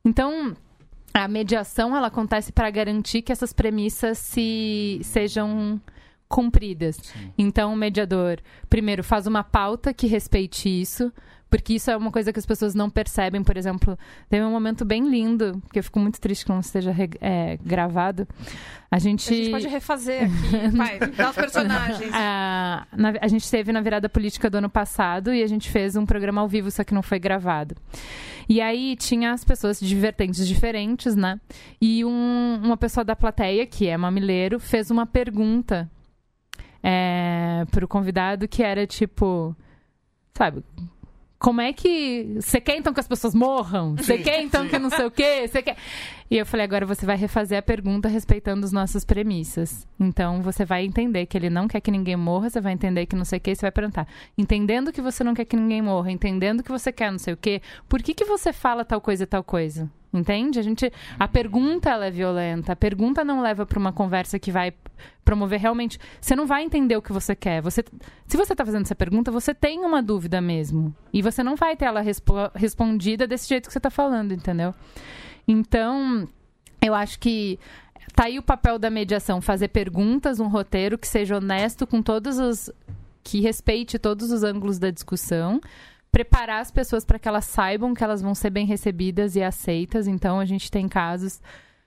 Então, a mediação ela acontece para garantir que essas premissas se sejam cumpridas. Então, o mediador, primeiro, faz uma pauta que respeite isso, porque isso é uma coisa que as pessoas não percebem. Por exemplo, teve um momento bem lindo, que eu fico muito triste que não esteja é, gravado. A gente. A gente pode refazer aqui, (laughs) vai, dar os personagens. A, na- a gente teve na virada política do ano passado e a gente fez um programa ao vivo, só que não foi gravado. E aí tinha as pessoas de vertentes diferentes, né? E um- uma pessoa da plateia, que é mamileiro, fez uma pergunta é, pro convidado que era tipo, sabe? Como é que. Você quer então que as pessoas morram? Você quer então que não sei o quê? Você quer. E eu falei, agora você vai refazer a pergunta respeitando as nossas premissas. Então você vai entender que ele não quer que ninguém morra, você vai entender que não sei o que, você vai perguntar. Entendendo que você não quer que ninguém morra, entendendo que você quer não sei o quê, por que, que você fala tal coisa e tal coisa? Entende? A gente. A pergunta ela é violenta. A pergunta não leva para uma conversa que vai promover realmente. Você não vai entender o que você quer. Você, se você está fazendo essa pergunta, você tem uma dúvida mesmo. E você não vai ter ela respo- respondida desse jeito que você está falando, entendeu? Então, eu acho que tá aí o papel da mediação, fazer perguntas, um roteiro que seja honesto com todos os que respeite todos os ângulos da discussão, preparar as pessoas para que elas saibam que elas vão ser bem recebidas e aceitas. Então, a gente tem casos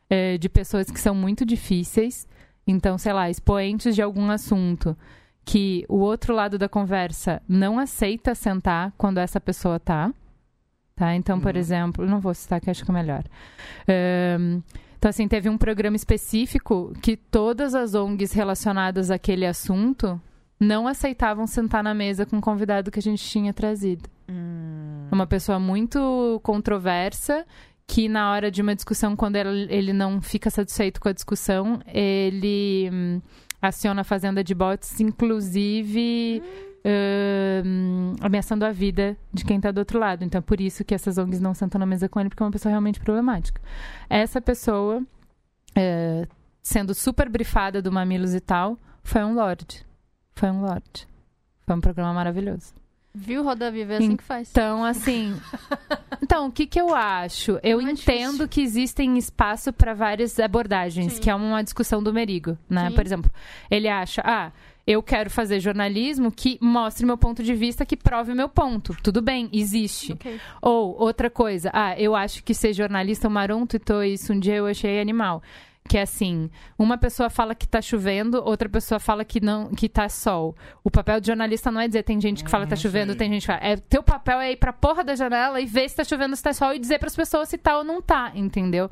eh, de pessoas que são muito difíceis. Então, sei lá, expoentes de algum assunto que o outro lado da conversa não aceita sentar quando essa pessoa tá. Tá? Então, por exemplo, não vou citar que acho que é melhor. Ahn, então, assim, teve um programa específico que todas as ONGs relacionadas àquele assunto não aceitavam sentar na mesa com o convidado que a gente tinha trazido. Uma pessoa muito controversa que na hora de uma discussão, quando ele, não fica satisfeito com a discussão, ele hum, aciona a fazenda de bots, inclusive hum, ameaçando a vida de quem está do outro lado. Então, é por isso que essas ONGs não sentam na mesa com ele, porque é uma pessoa realmente problemática. Essa pessoa, é, sendo super brifada do Mamilos e tal, foi um Lorde. Foi um Lorde. Foi um programa maravilhoso. Viu, Roda Viva? É assim que faz. Então, assim. Então, o que, que eu acho? Eu Não é entendo que existem espaço para várias abordagens, Sim. que é uma discussão do Merigo, né? Sim. Por exemplo, ele acha, ah, eu quero fazer jornalismo que mostre meu ponto de vista, que prove meu ponto. Tudo bem, existe. Ok. Ou outra coisa, ah, eu acho que ser jornalista, o Maron tweetou isso um dia, eu achei animal. Que é assim, uma pessoa fala que tá chovendo, outra pessoa fala que não, que tá sol. O papel de jornalista não é dizer tem gente que fala que tá chovendo, sei. tem gente que fala. É, teu papel é ir pra porra da janela e ver se tá chovendo, se tá sol e dizer pras pessoas se tá ou não tá, entendeu?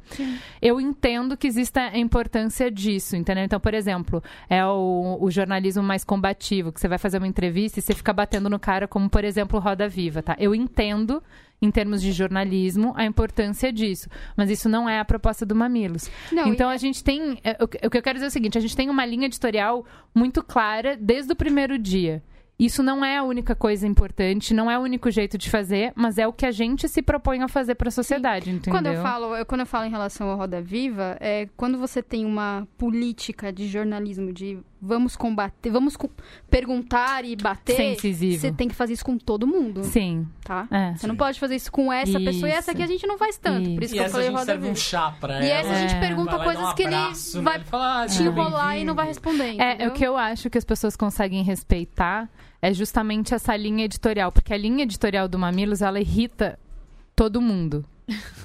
Eu entendo que exista a importância disso, entendeu? Então, por exemplo, é o, o jornalismo mais combativo, que você vai fazer uma entrevista e você fica batendo no cara, como, por exemplo, Roda Viva, tá? Eu entendo, em termos de jornalismo, a importância disso. Mas isso não é a proposta do Mamilos. Não, então, a gente tem... é, O que eu quero dizer é o seguinte, a gente tem uma linha editorial muito clara desde o primeiro dia. Isso não é a única coisa importante, não é o único jeito de fazer, mas é o que a gente se propõe a fazer para a sociedade, entendeu? Quando eu falo, eu- quando eu falo em relação à Roda Viva, é quando você tem uma política de jornalismo de vamos combater, vamos co- perguntar e bater, Ser incisivo. você tem que fazer isso com todo mundo, Sim, tá? é. Você não pode fazer isso com essa pessoa e essa Isso. aqui a gente não faz tanto. Por isso E que eu essa a falei gente serve um chá pra E essa a gente É. pergunta Vai coisas um que ele abraço, né? vai Ele fala, ah, te enrolar e não vai responder. É, o que eu acho que as pessoas conseguem respeitar é justamente essa linha editorial, porque a linha editorial do Mamilos, ela irrita todo mundo.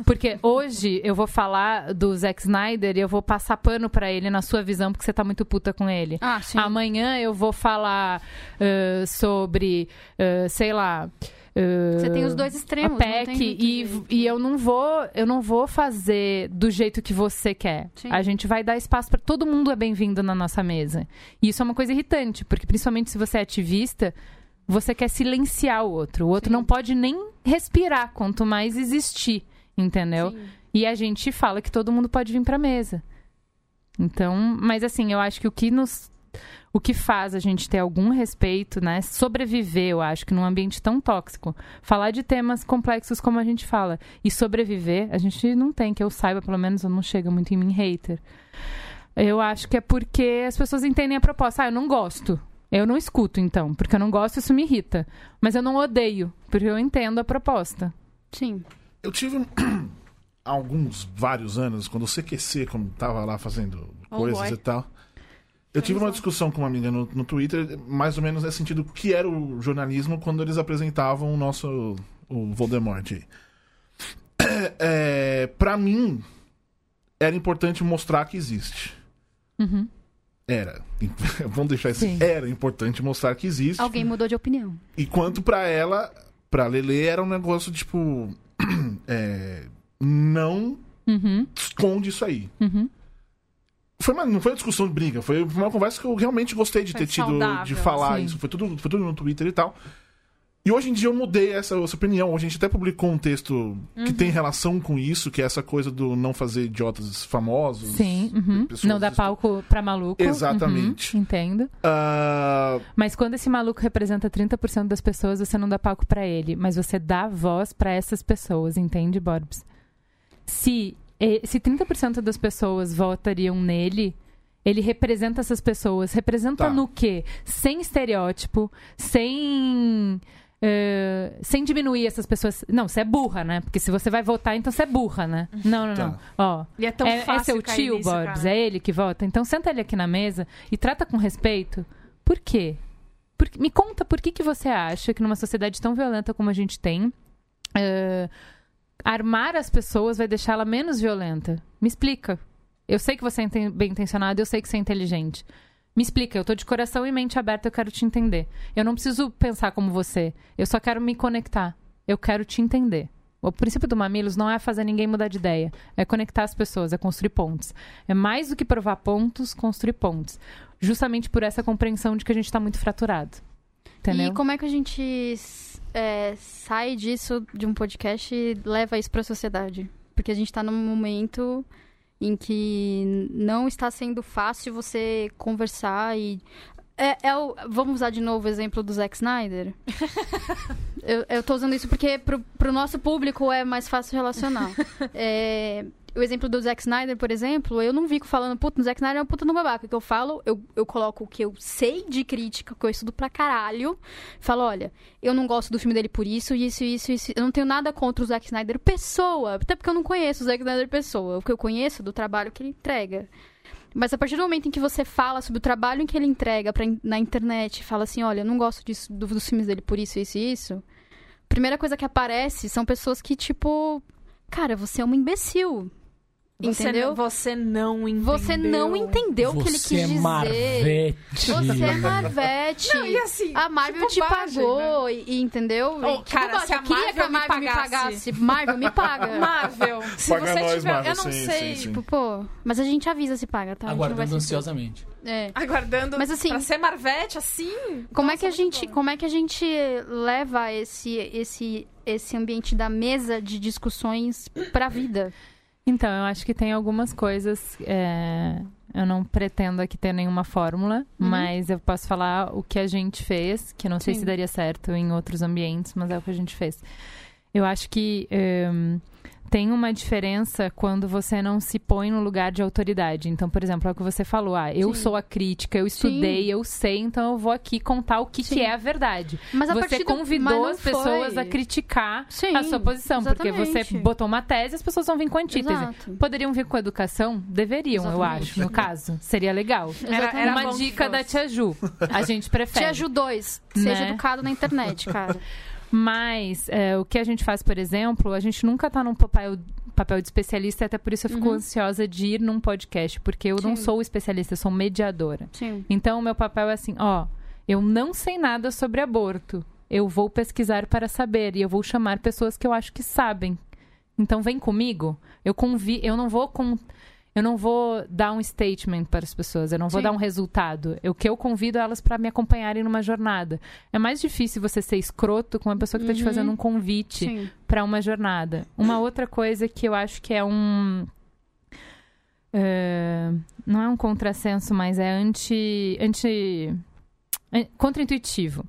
Porque hoje eu vou falar do Zack Snyder e eu vou passar pano pra ele na sua visão, porque você tá muito puta com ele. Ah, sim. Amanhã eu vou falar ãh, sobre, ãh, sei lá. ãh, Você tem os dois extremos. PEC e, jeito. e eu não vou eu não vou fazer do jeito que você quer. Sim. A gente vai dar espaço para todo mundo é bem-vindo na nossa mesa. E isso é uma coisa irritante, porque principalmente se você é ativista, você quer silenciar o outro. O outro Sim. não pode nem respirar, quanto mais existir, entendeu? Sim. E a gente fala que todo mundo pode vir pra mesa. Então, mas assim, eu acho que o que nos o que faz a gente ter algum respeito, né? Sobreviver, eu acho que num ambiente tão tóxico, falar de temas complexos como a gente fala e sobreviver, a gente não tem que eu saiba, pelo menos não chega muito em mim hater. Eu acho que é porque as pessoas entendem a proposta. Ah, eu não gosto. Eu não escuto, então, porque eu não gosto, isso me irrita. Mas eu não odeio, porque eu entendo a proposta. Sim. Eu tive (clears throat) alguns, vários anos, quando o CQC, quando tava lá fazendo Oh, coisas boy. e tal. Eu tive uma discussão com uma amiga no, no Twitter, mais ou menos nesse sentido, que era o jornalismo quando eles apresentavam o nosso o Voldemort. (clears throat) É, pra mim, era importante mostrar que existe. Uhum. Era. (laughs) Vamos deixar. Sim. Era importante mostrar que existe. Alguém mudou de opinião. E quanto pra ela, pra Lele, era um negócio tipo. É, não Uhum. esconde isso aí. Uhum. Foi uma, não foi uma discussão de briga, foi uma conversa que eu realmente gostei de Foi ter tido, saudável, de falar sim. isso. Foi tudo, foi tudo no Twitter e tal. E hoje em dia eu mudei essa, essa opinião. A gente até publicou um texto que Uhum. tem relação com isso, que é essa coisa do não fazer idiotas famosos. Sim, uhum. não dá estu- palco pra maluco. Exatamente. Uhum, entendo. Ah, Mas quando esse maluco representa 30% das pessoas, você não dá palco pra ele, mas você dá voz pra essas pessoas, entende, Borbs? Se, se 30% das pessoas votariam nele, ele representa essas pessoas. Representa Tá. no quê? Sem estereótipo, sem. Eh, sem diminuir essas pessoas. Não, você é burra, né? Porque se você vai votar, então você é burra, né? Não, não, Tá. não. Ó, E é tão é, é fácil seu cair tio, nisso, Borbs, cara. é ele que vota. Então senta ele aqui na mesa e trata com respeito. Por quê? Por- me conta por que, que você acha que numa sociedade tão violenta como a gente tem, eh, armar as pessoas vai deixá-la menos violenta? Me explica. Eu sei que você é bem intencionado, eu sei que você é inteligente. Me explica, eu tô de coração e mente aberta, eu quero te entender. Eu não preciso pensar como você, eu só quero me conectar. Eu quero te entender. O princípio do Mamilos não é fazer ninguém mudar de ideia, é conectar as pessoas, é construir pontes. É mais do que provar pontos, construir pontes. Justamente por essa compreensão de que a gente tá muito fraturado. Entendeu? E como é que a gente é, sai disso de um podcast e leva isso pra sociedade? Porque a gente tá num momento em que não está sendo fácil você conversar e. É, é o, vamos usar de novo o exemplo do Zack Snyder? (laughs) eu, eu tô usando isso porque pro, pro nosso público é mais fácil relacionar. (laughs) É, o exemplo do Zack Snyder, por exemplo, eu não fico falando, puta, o Zack Snyder é uma puta no babaca. O que eu falo, eu, eu coloco o que eu sei de crítica, que eu estudo pra caralho. Falo, olha, eu não gosto do filme dele por isso, isso, isso, isso. Eu não tenho nada contra o Zack Snyder pessoa. Até porque eu não conheço o Zack Snyder pessoa. O que eu conheço do trabalho que ele entrega. Mas a partir do momento em que você fala sobre o trabalho que ele entrega pra, na internet, fala assim, olha, eu não gosto disso, do- dos filmes dele por isso, isso e isso. Primeira coisa que aparece são pessoas que, tipo, cara, você é um imbecil. Você entendeu? não- Você não entendeu. Você não entendeu o que ele Você quis é dizer. Marvete. Você é Marvete. Não, e assim, a Marvel que te bobagem, pagou, e, e entendeu? Oh, E que cara, bobagem. se a eu queria que a Marvel Marvel me me pagasse. pagasse. Marvel, me paga. (laughs) Marvel. Se Paga você nós, tiver. Marvel, eu não sim, sei. sim, sim. Tipo, pô, mas a gente avisa se paga, tá? A gente não vai Aguardando ansiosamente. É. Aguardando Mas assim- pra ser Marvete, assim. Como é nossa, que a gente, bom. como é que a gente leva esse esse esse ambiente da mesa de discussões pra vida? Então, eu acho que tem algumas coisas. é, Eu não pretendo aqui ter nenhuma fórmula, mas eu posso falar o que a gente fez, que não sei Sim. se daria certo em outros ambientes, mas é o que a gente fez. Eu acho que hum, tem uma diferença quando você não se põe no lugar de autoridade. Então, por exemplo, é o que você falou: ah, eu Sim. sou a crítica, eu estudei, eu sei, então eu vou aqui contar o que, Sim. que é a verdade. Mas a Você do- convidou não as pessoas foi. a criticar Sim, a sua posição, porque você exatamente. botou uma tese, as pessoas vão vir com antítese. Exato. Poderiam vir com educação? Deveriam, eu Exatamente. acho, no caso. Seria legal. (laughs) Era- era uma dica da. Tia Ju. A gente (laughs) prefere. Te ajudou, seja Né? educado na internet, cara. (laughs) Mas é, o que a gente faz, por exemplo, a gente nunca tá num papel, papel de especialista, até por isso eu fico Uhum. ansiosa de ir num podcast, porque eu não Sim. sou especialista, eu sou mediadora. Sim. Então, o meu papel é assim, ó, eu não sei nada sobre aborto. Eu vou pesquisar para saber e eu vou chamar pessoas que eu acho que sabem. Então, vem comigo. Eu convi, eu não vou com eu não vou dar um statement para as pessoas, eu não vou Sim. dar um resultado. O que eu convido elas para me acompanharem numa jornada. É mais difícil você ser escroto com uma pessoa que está te Uhum. fazendo um convite para uma jornada. Uma outra coisa que eu acho que é um. é, não é um contrassenso, mas é anti. anti Contra-intuitivo.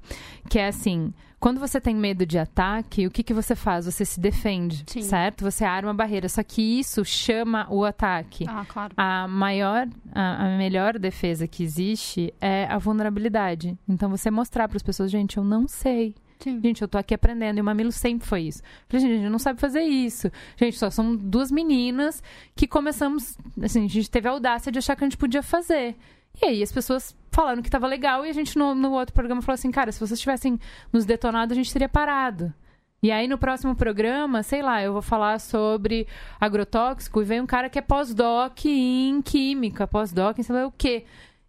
Que é assim: quando você tem medo de ataque, o que, que você faz? Você se defende, Sim. certo? Você arma a barreira. Só que isso chama o ataque. Ah, claro. A maior, a, a melhor defesa que existe é a vulnerabilidade. Então você mostrar para as pessoas, gente, eu não sei. Sim. Gente, eu tô aqui aprendendo. E o Mamilo sempre foi isso. Falei, gente, a gente não sabe fazer isso. Gente, só são duas meninas que começamos. Assim, a gente teve a audácia de achar que a gente podia fazer. E aí as pessoas falaram que tava legal e a gente no, no outro programa falou assim, cara, se vocês tivessem nos detonado, a gente teria parado. E aí no próximo programa, sei lá, eu vou falar sobre agrotóxico e vem um cara que é pós-doc em química, pós-doc em sei lá o quê.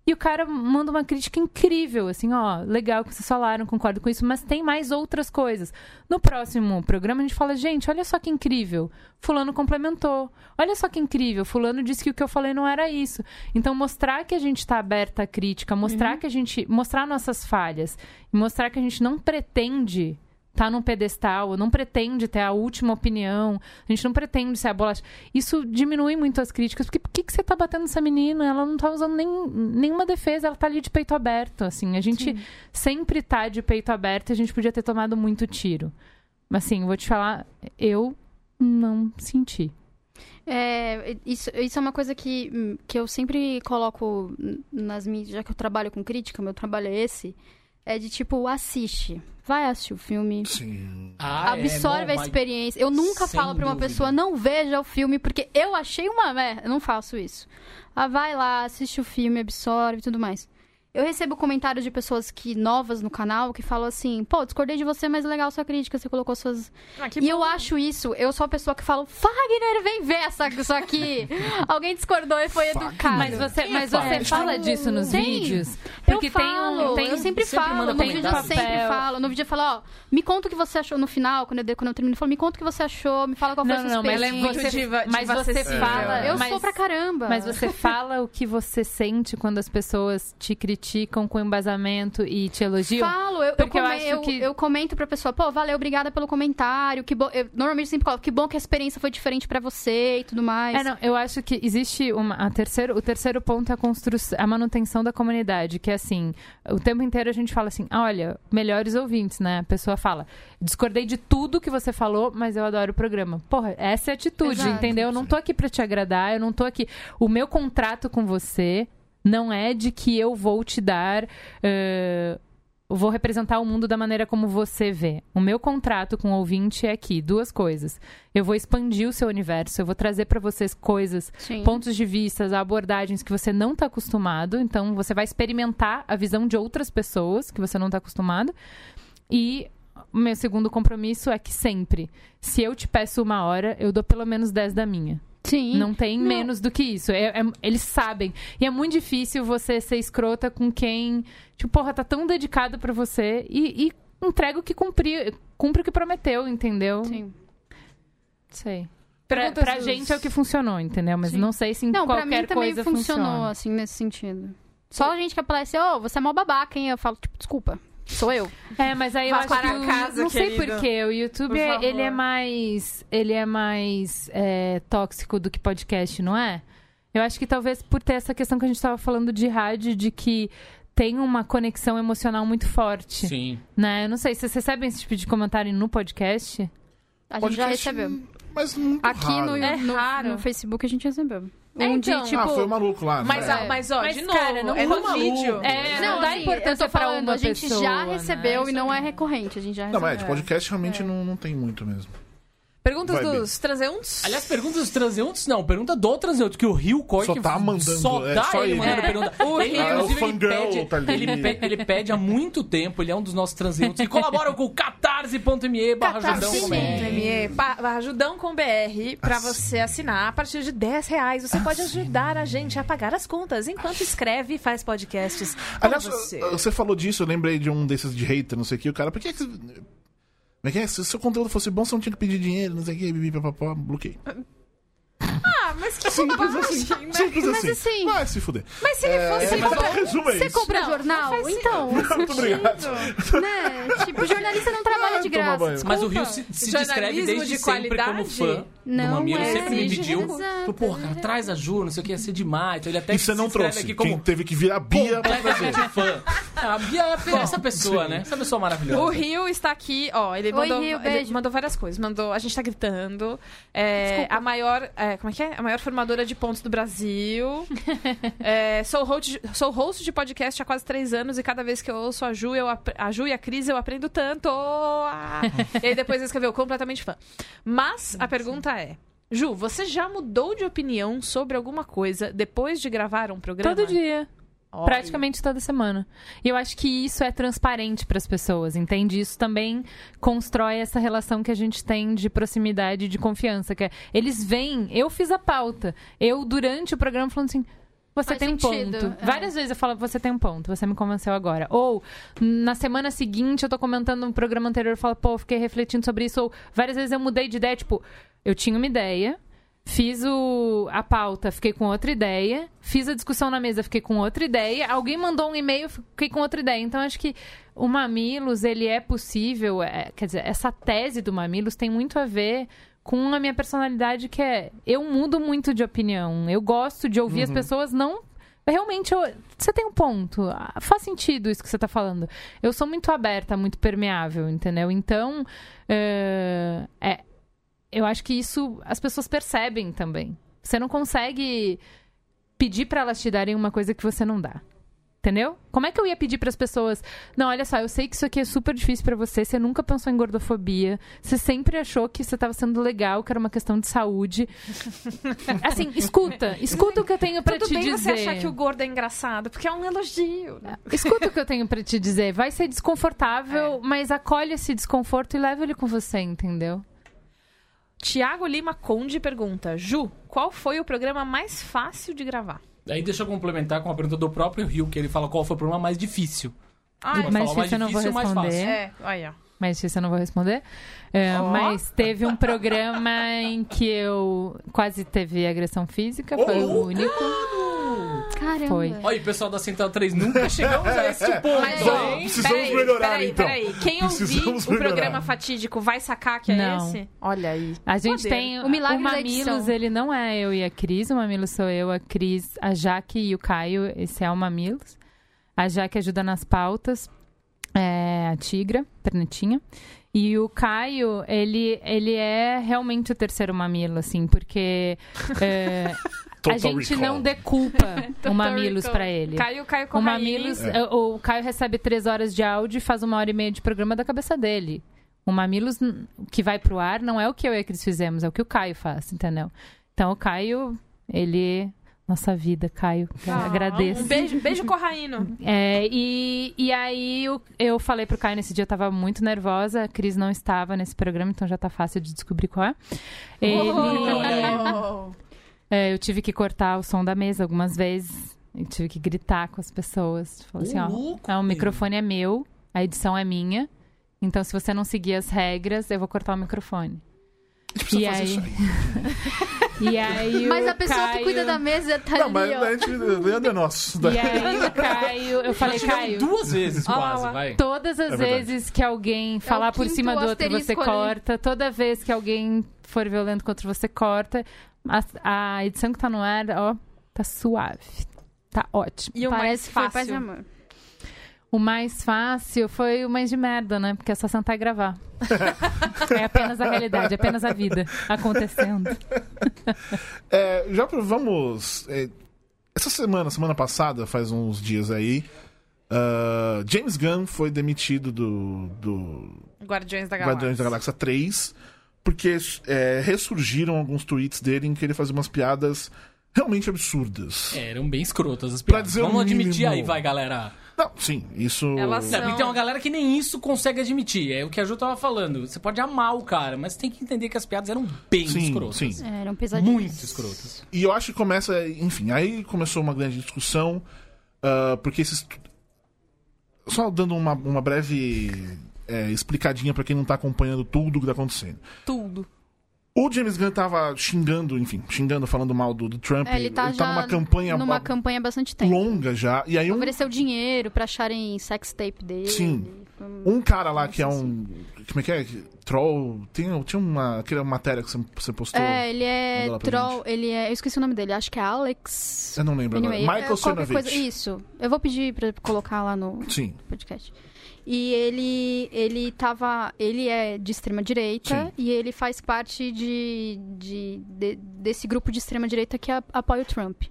E o cara manda uma crítica incrível, assim, ó, legal que vocês falaram, concordo com isso, mas tem mais outras coisas. No próximo programa a gente fala, gente, olha só que incrível, fulano complementou. Olha só que incrível, fulano disse que o que eu falei não era isso. Então mostrar que a gente está aberta à crítica, mostrar que a gente, mostrar nossas falhas, e mostrar que a gente não pretende estar num pedestal, não pretende ter a última opinião, a gente não pretende ser a bolacha. Isso diminui muito as críticas, porque por que, que você tá batendo nessa menina? Ela não tá usando nem, nenhuma defesa, ela tá ali de peito aberto, assim. A gente sempre tá de peito aberto e a gente podia ter tomado muito tiro. Mas assim, vou te falar, eu não senti. É, isso, isso é uma coisa que, que eu sempre coloco nas minhas. Já que eu trabalho com crítica, meu trabalho é esse. É de tipo, assiste. Vai assistir o filme. Sim. Ah, é, absorve não, a experiência. Eu nunca falo pra uma dúvida. pessoa, não veja o filme, porque eu achei uma merda. Eu não faço isso. Ah, vai lá, assiste o filme, absorve e tudo mais. Eu recebo comentários de pessoas que novas no canal que falam assim: pô, discordei de você, mas legal sua crítica, você colocou suas. Ah, que e eu bom. acho isso, eu sou a pessoa que falo: Fagner, vem ver essa, isso aqui. (laughs) Alguém discordou e foi educado. Mas você, Quem é mas você fala disso nos Tem. vídeos? Eu Porque falo, tem um. Tem, eu sempre, sempre falo, no vídeo eu sempre falo. No vídeo eu falo, ó, me conta o que você achou no final, quando eu, quando eu termino, eu falo, me conta o que você achou, me fala qual foi Não, a não, sua não, mas Ela é muito você, diva- mas você acessível. fala. Eu mas, sou pra caramba. Mas você fala o que você sente quando as pessoas te criticam. Criticam com embasamento e te elogiam? Falo, eu, eu, Porque eu come- acho eu- que- eu comento pra pessoa, pô, valeu, obrigada pelo comentário. Que bom, eu normalmente sempre coloco, que bom que a experiência foi diferente pra você e tudo mais. É, não, eu acho que existe uma, a terceiro, o terceiro ponto é a construção, a manutenção da comunidade, que é assim, o tempo inteiro a gente fala assim, olha, melhores ouvintes, né? A pessoa fala, discordei de tudo que você falou, mas eu adoro o programa. Porra, essa é a atitude, Exato. entendeu? Eu não tô aqui pra te agradar, eu não tô aqui. O meu contrato com você não é de que eu vou te dar. eu vou representar o mundo da maneira como você vê. O meu contrato com o ouvinte é aqui, duas coisas. Eu vou expandir o seu universo, eu vou trazer pra vocês coisas, Sim. pontos de vistas, abordagens que você não está acostumado. Então, você vai experimentar a visão de outras pessoas que você não está acostumado. E o meu segundo compromisso é que sempre, se eu te peço uma hora, eu dou pelo menos 10 da minha. Sim. Não tem Não. menos do que isso. É- é- eles sabem. E é muito difícil você ser escrota com quem, tipo, porra, tá tão dedicado pra você e, e entrega o que cumprir, cumpre o que prometeu, entendeu? Sim. Sei. Pra, pra gente é o que funcionou, entendeu? Mas Sim. não sei se em Não, pra qualquer mim também coisa funcionou, funciona. assim, nesse sentido. Só a gente que aparece, ô, você é mó babaca, hein? Eu falo, tipo, desculpa, sou eu. É, mas aí eu Vá acho que o- casa, não sei porquê. O YouTube Por é- ele é mais ele é mais é, tóxico do que podcast, não é? Eu acho que talvez por ter essa questão que a gente estava falando de rádio, de que tem uma conexão emocional muito forte, Sim. né? Eu não sei, vocês recebem esse tipo de comentário no podcast? A gente já Podcast, recebeu. Mas muito Aqui raro. no, É no, raro. no Facebook a gente recebeu. É, Um então. de, tipo... ah, foi o maluco lá. Mas, né? ah, mas ó, Mas, de novo, cara, não é no vídeo. É, não, não dá assim, importância pra falando, uma a gente pessoa, já né? recebeu Isso e não é recorrente, a gente já Não, recebeu. mas de podcast realmente não, não tem muito mesmo. Perguntas Vai, dos transeuntes? Aliás, perguntas dos transeuntes, não. Pergunta do transeunte, que o Rio Coy Só que tá mandando, Só é, dá só ele ele. mandando É. pergunta. (laughs) O ele, Rio- Ah, inclusive, o fangirl ele pede, tá ali. ele, pe- ele pede há muito tempo, ele é um dos nossos transeuntes que colaboram com o catarse.me barra Jordão com BR pra você assinar a partir de 10 reais. Você pode ajudar a gente a pagar as contas enquanto escreve e faz podcasts. com Aliás, você. você falou disso, eu lembrei de um desses de hater, não sei o que. O cara, por que. que É é? Se o seu conteúdo fosse bom, você não tinha que pedir dinheiro, não sei o que, bibi, papapá, bloqueei. (laughs) Ah, mas que Simples assim. bobagem, né? Simples Mas assim. assim- Vai se fuder. Mas se ele fosse É, mas bom, até resumo é Você isso. compra Não, jornal? não faz então, Muito obrigado. né? Tipo, jornalista não trabalha de Ah, toma graça. Mas o Rio se, se descreve desde de sempre como qualidade? fã Não do Mamilo. é, sempre me exige pediu. exato. Porra, cara, traz a Ju, não sei o que, ia ser demais. Então ele até E você não trouxe. aqui como Quem teve que vir a Bia pra trazer. completamente fã. Ah, (laughs) A Bia é essa pessoa, né? Essa pessoa maravilhosa. O Rio está aqui, ó, ele Oi, mandou, Rio, ele mandou várias coisas. Mandou, a gente tá gritando. É, a maior, é, como é que é? A maior formadora de pontos do Brasil. (laughs) É, sou, host, sou host de podcast há quase três anos e cada vez que eu ouço a Ju, eu, a Ju e a Cris, eu aprendo tanto. Ah! e aí depois escreveu completamente fã. Mas a pergunta é. Ju, você já mudou de opinião sobre alguma coisa depois de gravar um programa? Todo dia. Olha. Praticamente toda semana. E eu acho que isso é transparente para as pessoas, entende? Isso também constrói essa relação que a gente tem de proximidade e de confiança. Que é, eles vêm, eu fiz a pauta. Eu, durante o programa, falando assim. Você Faz tem um ponto. é. Várias vezes eu falo, você tem um ponto, você me convenceu agora. Ou, na semana seguinte, eu tô comentando no programa anterior e falo, pô, fiquei refletindo sobre isso. Ou, várias vezes eu mudei de ideia, tipo, eu tinha uma ideia, Fiz o, a pauta, fiquei com outra ideia. Fiz a discussão na mesa, fiquei com outra ideia. Alguém mandou um e-mail, fiquei com outra ideia. Então, acho que o Mamilos, ele é possível. é, quer dizer, essa tese do Mamilos tem muito a ver com a minha personalidade, que é... Eu mudo muito de opinião. Eu gosto de ouvir as pessoas não... Realmente, eu- você tem um ponto. Ah, Faz sentido isso que você tá falando. Eu sou muito aberta, muito permeável, entendeu? Então, é, é, eu acho que isso as pessoas percebem também. Você não consegue pedir pra elas te darem uma coisa que você não dá. Entendeu? Como é que eu ia pedir pras pessoas? Não, olha só, eu sei que isso aqui é super difícil pra você, você nunca pensou em gordofobia, você sempre achou que você tava sendo legal, que era uma questão de saúde. (laughs) Assim, escuta, escuta o que eu tenho Tudo te bem dizer. você achar que o gordo é engraçado, porque é um elogio, né? (laughs) Escuta o que eu tenho pra te dizer. Vai ser desconfortável, mas acolhe esse desconforto e leva ele com você, entendeu? Tiago Lima Conde pergunta: Ju, qual foi o programa mais fácil de gravar? Aí deixa eu complementar com a pergunta do próprio Rio, que ele fala qual foi o problema mais difícil. Ai, Pode mais falar o difícil eu não vou mais responder. fácil? é, olha. Mas isso eu não vou responder. É, Ó. Mas teve um programa em que eu quase teve agressão física, foi o único. Caramba. Foi. Olha, pessoal da Central 3, nunca (laughs) chegamos a esse ponto, Mas, Bom, precisamos peraí, melhorar, peraí, então. Peraí, quem ouvir Precisamos o programa fatídico vai sacar que é Não. esse? Olha aí. A gente Poder. tem. O milagre da Mamilos, ele não é eu e a Cris. O Mamilos sou eu, a Cris, a Jaque e o Caio. Esse é o Mamilos. A Jaque ajuda nas pautas. É a Tigra, pernetinha. E o Caio, ele, ele é realmente o terceiro mamilo, assim, porque (laughs) é, a (laughs) Total gente Recall. não deculpa o Mamilos pra ele. Caio, Caio O Corraine. Mamilos, É. é, o Caio recebe três horas de áudio e faz uma hora e meia de programa da cabeça dele. O Mamilos, o que vai pro ar, não é o que eu e a Cris fizemos, é o que o Caio faz, entendeu? Então o Caio, ele. Nossa vida, Caio. Ah, agradeço. Um beijo, beijo Corraino. É, e, e aí eu, eu falei pro Caio nesse dia, eu tava muito nervosa, a Cris não estava nesse programa, então já tá fácil de descobrir qual é. Ele. (laughs) Oh. É, eu tive que cortar o som da mesa algumas vezes. Eu tive que gritar com as pessoas. Falei assim, Ô, ó, louco, é, o microfone é meu, a edição é minha. Então, se você não seguir as regras, eu vou cortar o microfone. A gente precisa E fazer aí? isso aí. (laughs) E aí (laughs) Mas a pessoa Caio... que cuida da mesa tá Não, mas ali, ó. a gente, Leandro é nosso. E aí o Caio... Eu falei, Caio... duas vezes quase, vai. Todas as É vezes que alguém falar por quinto cima do outro, você corta. Toda vez que alguém for violento contra você, corta. A, a edição que tá no ar, ó, tá suave. Tá ótimo. E o Parece mais que foi paz e fácil. amor. O mais fácil foi o mais de merda, né? Porque é só sentar e gravar. (laughs) é apenas a realidade, é apenas a vida acontecendo. É, já vamos. é, essa semana, semana passada, faz uns dias aí, ah, James Gunn foi demitido do, do Guardiões da Galáxia. Guardiões da Galáxia 3 porque é, ressurgiram alguns tweets dele em que ele fazia umas piadas realmente absurdas. É, eram bem escrotas as Pra piadas. dizer o Vamos admitir mínimo. aí, vai, galera. Não, sim, isso. Elas são- tem uma galera que nem isso consegue admitir. É o que a Ju tava falando. Você pode amar o cara, mas tem que entender que as piadas eram bem Sim, escrotas. sim. É, eram pesadinhos. Muito escrotas. E eu acho que começa, enfim, aí começou uma grande discussão, ah, porque esses. Só dando uma, uma breve é, explicadinha pra quem não tá acompanhando tudo que tá acontecendo. Tudo. O James Gunn tava xingando, enfim, xingando, falando mal do, do Trump. É, ele tá já numa campanha numa a- campanha bastante tempo. longa já. E aí um, Ofereceu dinheiro pra acharem sex tape dele. Sim. Um- cara lá que é um. Como é que é? Troll. Tem, tinha uma, aquela matéria que você, postou. É, ele é troll, ele é... Eu esqueci o nome dele, acho que é Alex... Eu não lembro Anyway, agora. é Michael Cernovich. coisa... Isso. Eu vou pedir pra colocar lá no Sim. podcast. E ele, ele tava... Ele é de extrema-direita Sim. e ele faz parte de, de, de- desse grupo de extrema-direita que a- apoia o Trump.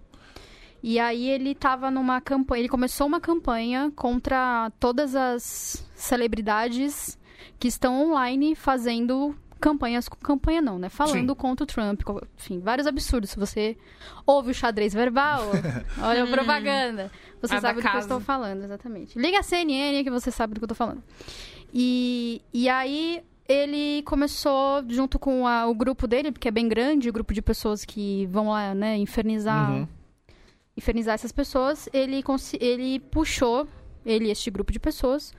E aí ele tava numa campanha... Ele começou uma campanha contra todas as celebridades que estão online fazendo campanhas... Campanha não, né? Falando Sim. contra o Trump. Enfim, vários absurdos. Se você ouve o xadrez verbal, (laughs) olha a propaganda. Você sabe do que eu estou falando, exatamente. Liga a CNN que você sabe do que eu estou falando. E, e aí ele começou, junto com a- o grupo dele, porque é bem grande, o grupo de pessoas que vão lá, né, infernizar, Uhum. infernizar essas pessoas, ele, ele puxou, ele e este grupo de pessoas,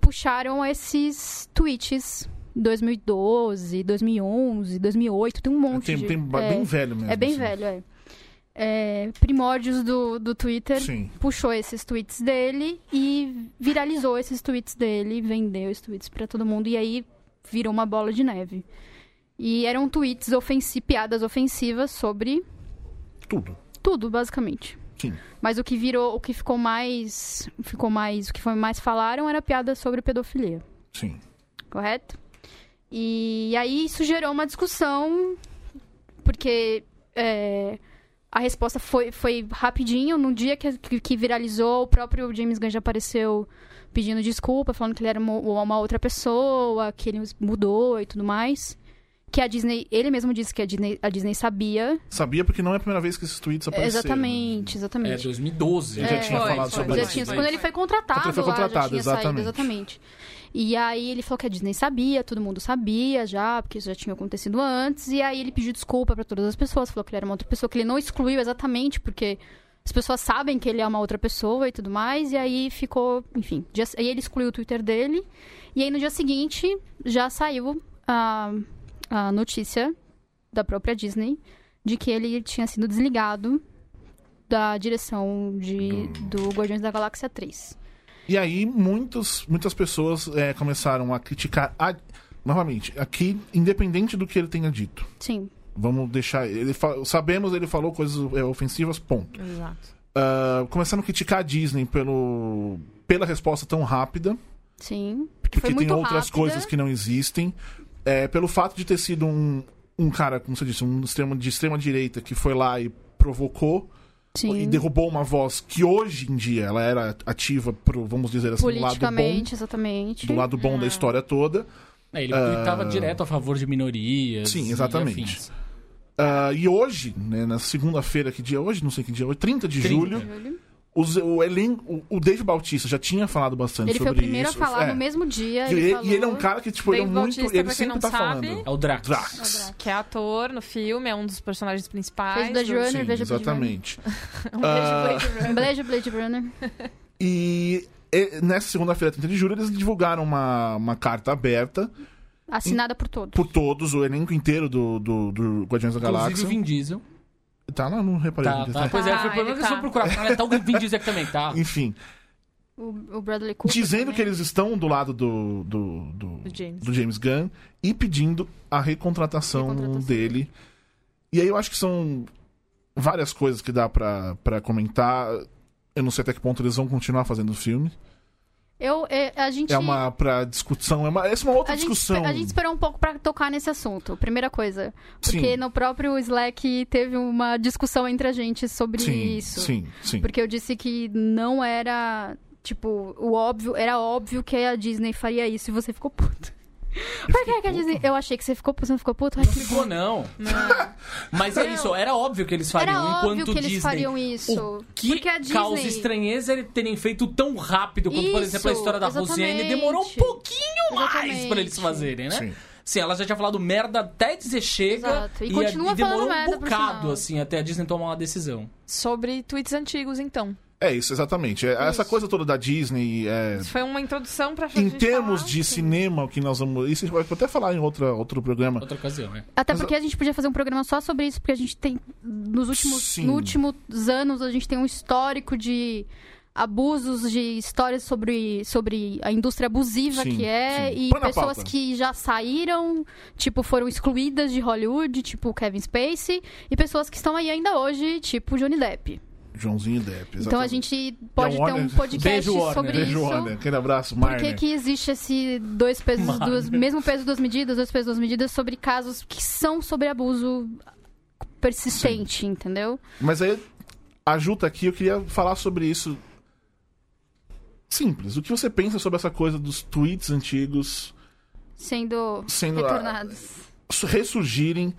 puxaram esses tweets 2012, 2011, 2008, tem um monte Tem, de... tem é, bem velho mesmo. é bem assim. velho, é. É, primórdios do, do Twitter Sim. puxou esses tweets dele e viralizou esses tweets dele, vendeu esses tweets pra todo mundo e aí virou uma bola de neve. E eram tweets ofensi piadas ofensivas sobre Tudo. tudo, basicamente. Sim. Mas o que virou, o que ficou mais, ficou mais, o que foi mais falaram era piada sobre pedofilia, Sim. correto? E aí isso gerou uma discussão porque é, a resposta foi, foi rapidinho. No dia que, que, viralizou, o próprio James Gunn já apareceu pedindo desculpa, falando que ele era uma, uma outra pessoa, que ele mudou e tudo mais. Que a Disney, ele mesmo disse que a Disney, a Disney sabia. Sabia porque não é a primeira vez que esses tweets apareceram. Exatamente, É, exatamente. 2012. Ele já É, tinha foi, falado foi, sobre Já isso. tinha, quando ele foi contratado, Quando ele foi lá, contratado, já tinha saído, exatamente. E aí ele falou que a Disney sabia, todo mundo sabia já, porque isso já tinha acontecido antes. E aí ele pediu desculpa pra todas as pessoas, falou que ele era uma outra pessoa, que ele não excluiu exatamente, porque as pessoas sabem que ele é uma outra pessoa e tudo mais. E aí ficou, enfim. dia- aí ele excluiu o Twitter dele. E aí no dia seguinte já saiu a, a notícia da própria Disney de que ele tinha sido desligado da direção de, do Guardiões da Galáxia 3. E aí, muitos, muitas pessoas é, começaram a criticar. A... Novamente, aqui, independente do que ele tenha dito. Sim. Vamos deixar. Ele fa... Sabemos ele falou coisas é, ofensivas, ponto. Exato. Uh, começando a criticar a Disney pelo, pela resposta tão rápida. Sim. Porque Foi tem outras rápida. coisas que não existem. É, pelo fato de ter sido um, um cara, como você disse, um extremo, de extrema direita que foi lá e provocou Sim. e derrubou uma voz que hoje em dia ela era ativa pro, vamos dizer assim, do lado bom, exatamente. do lado bom da história toda. É, ele estava direto a favor de minorias. Sim, e exatamente. afins. Ah, e hoje, né, na segunda-feira, que dia é hoje? Não sei que dia é hoje, 30 de 30. julho, os- o, elenco, o, o Dave Bautista já tinha falado bastante Ele foi sobre o primeiro isso. a falar É. no mesmo dia. E ele ele, falou... e ele é um cara que, tipo, ele é Dave muito. Bautista, ele sempre tá sabe, falando. É o Drax. Drax. Que é ator no filme, é um dos personagens principais. Fez Blade do- Runner, Sim, veja Blade exatamente. (laughs) Um beijo, Blade Runner. Blade, Blade Runner. E, e nessa segunda-feira, 30 de julho, eles divulgaram uma, uma carta aberta Assinada por todos. por todos, o elenco inteiro do, do, do Guardiões da Inclusive Galáxia. o Vin Diesel. Tá lá, não reparei. Tá, tá. tá. Pois é, foi o problema ele que eles tá. foram procurar. Olha, tá o Vin Diesel aqui também, tá? Enfim, O, o Bradley Cooper. dizendo também. que eles estão do lado do, do, do, Do James. do James Gunn e pedindo a recontratação, Recontratação. dele. E aí eu acho que são várias coisas que dá pra comentar. Eu não sei até que ponto eles vão continuar fazendo o filme. Eu, é, a gente... É uma pra discussão, é uma, essa é uma outra A gente, discussão. a gente esperou um pouco pra tocar nesse assunto, primeira coisa. Porque Sim. no próprio Slack teve uma discussão entre a gente sobre sim, isso. sim, sim. Porque eu disse que não era, tipo, o óbvio, era óbvio que a Disney faria isso e você ficou puto. Por que, que a Disney. Eu achei que você ficou puto, você não ficou puto? Ai, Não ficou, bom. não. Mas é isso, era óbvio que eles fariam. Era óbvio enquanto que eles Disney, fariam isso. O que porque a Disney. causa estranheza é terem feito tão rápido quanto, por Isso, exemplo, a história da Rosiane demorou um pouquinho mais Exatamente. pra eles fazerem, né? Sim. Sim, ela já tinha falado merda até dizer chega. Exato. E a- continua demorou falando um merda, por bocado, assim, até a Disney tomar uma decisão. Sobre tweets antigos, então. É isso, exatamente. É, Essa Isso. coisa toda da Disney. É, Isso foi uma introdução pra em gente termos falar, de assim. cinema, o que nós vamos. Isso a gente vai até falar em outra, outro programa. Outra ocasião, né? Até Mas porque a gente podia fazer um programa só sobre isso, porque a gente tem. Nos últimos, Sim. nos últimos anos, a gente tem um histórico de abusos, de histórias sobre, sobre a indústria abusiva Sim, que é, sim. e pessoas pauta. que já saíram, tipo, foram excluídas de Hollywood, tipo Kevin Spacey, e pessoas que estão aí ainda hoje, tipo Johnny Depp. Joãozinho Depp. Então a exatamente. gente pode E a ter um Warner- podcast Beijo, Warner. sobre Beijo, isso. Warner. Aquele abraço, Por que, que existe esse dois pesos, Marner. duas, mesmo peso, duas medidas, dois pesos, duas medidas sobre casos que são sobre abuso persistente, entendeu? Mas aí, a Ju tá aqui, eu queria falar sobre isso. Simples. O que você pensa sobre essa coisa dos tweets antigos Sendo, Sendo a- retornados. su- ressurgirem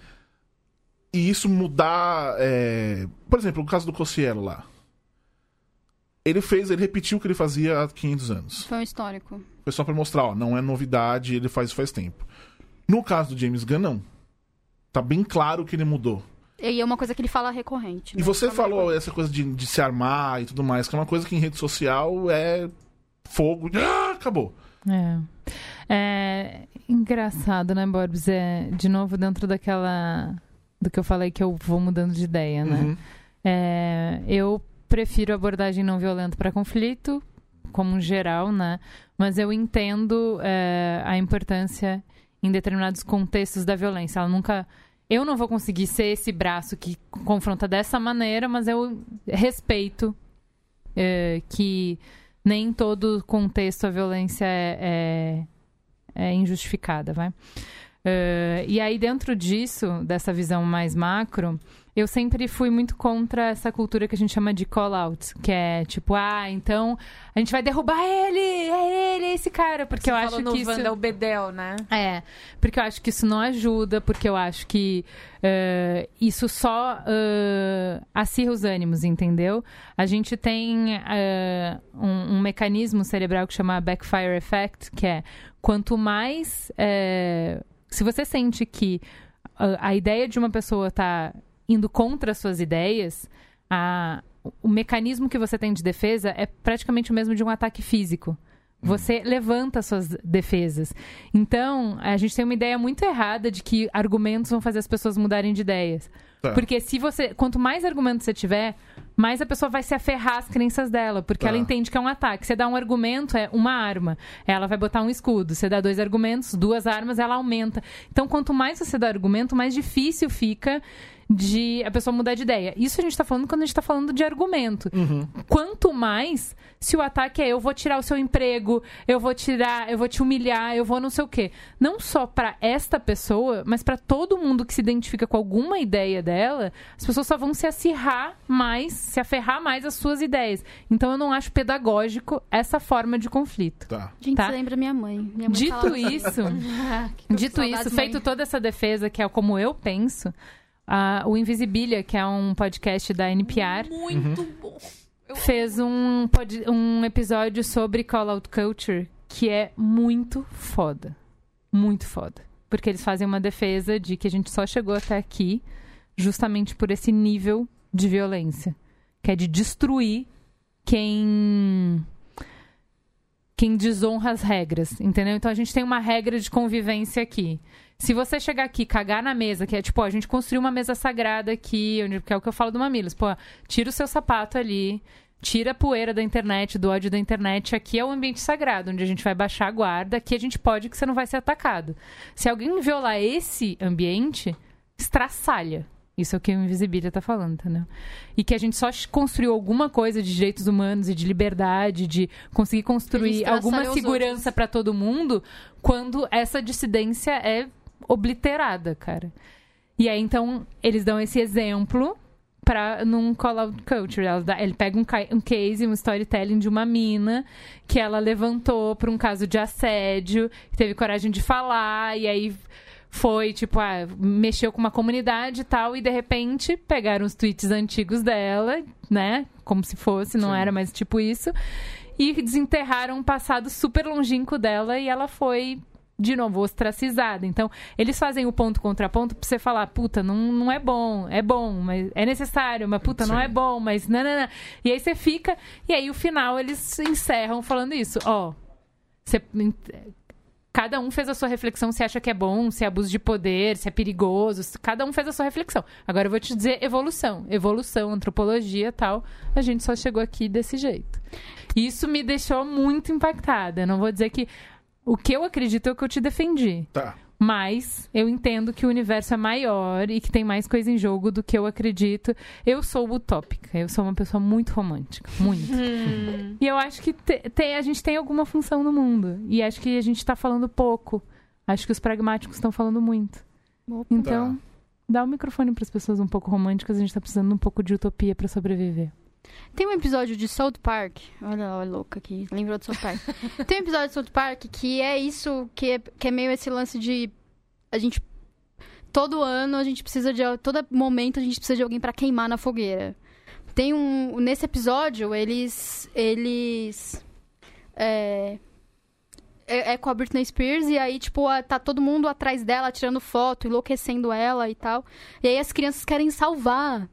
e isso mudar. é, Por exemplo, o caso do Cossielo lá. Ele fez, ele repetiu o que ele fazia há 500 anos. Foi um histórico. Foi só pra mostrar, ó, não é novidade, ele faz isso faz tempo. No caso do James Gunn, não. Tá bem claro que ele mudou. E é uma coisa que ele fala recorrente. E né? você Fala falou essa coisa de, de se armar e tudo mais, que é uma coisa que em rede social é fogo. de- Ah, acabou. É. É engraçado, né, Borbs? É, de novo, dentro daquela. Do que eu falei que eu vou mudando de ideia, né? Uhum. É, eu prefiro abordagem não violenta para conflito, como um geral, né? Mas eu entendo é, a importância em determinados contextos da violência. Ela nunca. Eu não vou conseguir ser esse braço que confronta dessa maneira, mas eu respeito é, que nem em todo contexto a violência é, é, é injustificada, vai? É, e aí, dentro disso, dessa visão mais macro, eu sempre fui muito contra essa cultura que a gente chama de call-out, que é tipo, ah, então a gente vai derrubar ele, é ele, é esse cara, porque Você eu acho no que isso... Wanda, o Bedel, né? É, porque eu acho que isso não ajuda, porque eu acho que eh, isso só eh, acirra os ânimos, entendeu? A gente tem eh, um, um mecanismo cerebral que chama backfire effect, que é quanto mais. eh, se você sente que a, a ideia de uma pessoa tá indo contra as suas ideias, a, o mecanismo que você tem de defesa é praticamente o mesmo de um ataque físico. Você levanta suas defesas. Então, a gente tem uma ideia muito errada de que argumentos vão fazer as pessoas mudarem de ideias. Tá. Porque se você. Quanto mais argumentos você tiver, mais a pessoa vai se aferrar às crenças dela, porque Tá. ela entende que é um ataque. Você dá um argumento, é uma arma. Ela vai botar um escudo. Você dá dois argumentos, duas armas, ela aumenta. Então, quanto mais você dá argumento, mais difícil fica de a pessoa mudar de ideia. Isso a gente tá falando quando a gente tá falando de argumento. Quanto mais se o ataque é eu vou tirar o seu emprego, eu vou tirar, eu vou te humilhar, eu vou não sei o quê. Não só pra esta pessoa, mas pra todo mundo que se identifica com alguma ideia dela, as pessoas só vão se acirrar mais, se aferrar mais às suas ideias. Então eu não acho pedagógico essa forma de conflito. Tá. Gente, Tá. você lembra minha mãe. Minha mãe Dito isso, (laughs) Que Dito isso, feito toda essa defesa, que é como eu penso, o Invisibilia, que é um podcast da NPR, Muito bom. fez um, pod- um episódio sobre Call Out Culture que é muito foda. Muito foda. Porque eles fazem uma defesa de que a gente só chegou até aqui justamente por esse nível de violência. Que é de destruir quem. Quem desonra as regras, entendeu? Então a gente tem uma regra de convivência aqui. Se você chegar aqui cagar na mesa, que é tipo, a gente construiu uma mesa sagrada aqui, onde, que é o que eu falo do Mamilos. Pô, tira o seu sapato ali, tira a poeira da internet, do ódio da internet. Aqui é o ambiente sagrado, onde a gente vai baixar a guarda. Aqui a gente pode que você não vai ser atacado. Se alguém violar esse ambiente, estraçalha. Isso é o que o Invisibilia tá falando, entendeu? E que a gente só construiu alguma coisa de direitos humanos e de liberdade, de conseguir construir alguma segurança para todo mundo, quando essa dissidência é obliterada, cara. E aí, então, eles dão esse exemplo pra, num call-out culture. Dá- ele pega um, um case, um storytelling de uma mina que ela levantou pra um caso de assédio, teve coragem de falar, e aí foi, tipo, ah, mexeu com uma comunidade e tal, e de repente pegaram os tweets antigos dela, né? Como se fosse, não Sim. era mais tipo isso. E desenterraram um passado super longínquo dela e ela foi de novo, ostracizada. Então, eles fazem o ponto contra ponto pra você falar, puta, não, não é bom, é bom, mas é necessário, mas puta, não Sim. é bom, mas não, não, não. E aí você fica, e aí o final eles encerram falando isso, ó. Você, cada um fez a sua reflexão se acha que é bom, se é abuso de poder, se é perigoso, cada um fez a sua reflexão. Agora eu vou te dizer evolução, evolução, antropologia, tal. A gente só chegou aqui desse jeito. Isso me deixou muito impactada. Não vou dizer que o que eu acredito é o que eu te defendi. Tá. Mas eu entendo que o universo é maior e que tem mais coisa em jogo do que eu acredito. Eu sou utópica. Eu sou uma pessoa muito romântica. Muito. e eu acho que te- tem- a gente tem alguma função no mundo. E acho que a gente tá falando pouco. Acho que os pragmáticos estão falando muito. Opa. Então, dá o microfone para as pessoas um pouco românticas. A gente tá precisando de um pouco de utopia para sobreviver. Tem um episódio de South Park. Olha, olha louca aqui. Lembrou de South Park. (laughs) Tem um episódio de South Park que é isso, que é, que é meio esse lance de. A gente. Todo ano a gente precisa de. Todo momento a gente precisa de alguém pra queimar na fogueira. Tem um. Nesse episódio, eles. Eles. É. É, é com a Britney Spears, e aí, tipo, a- tá todo mundo atrás dela, tirando foto, enlouquecendo ela e tal. E aí as crianças querem salvar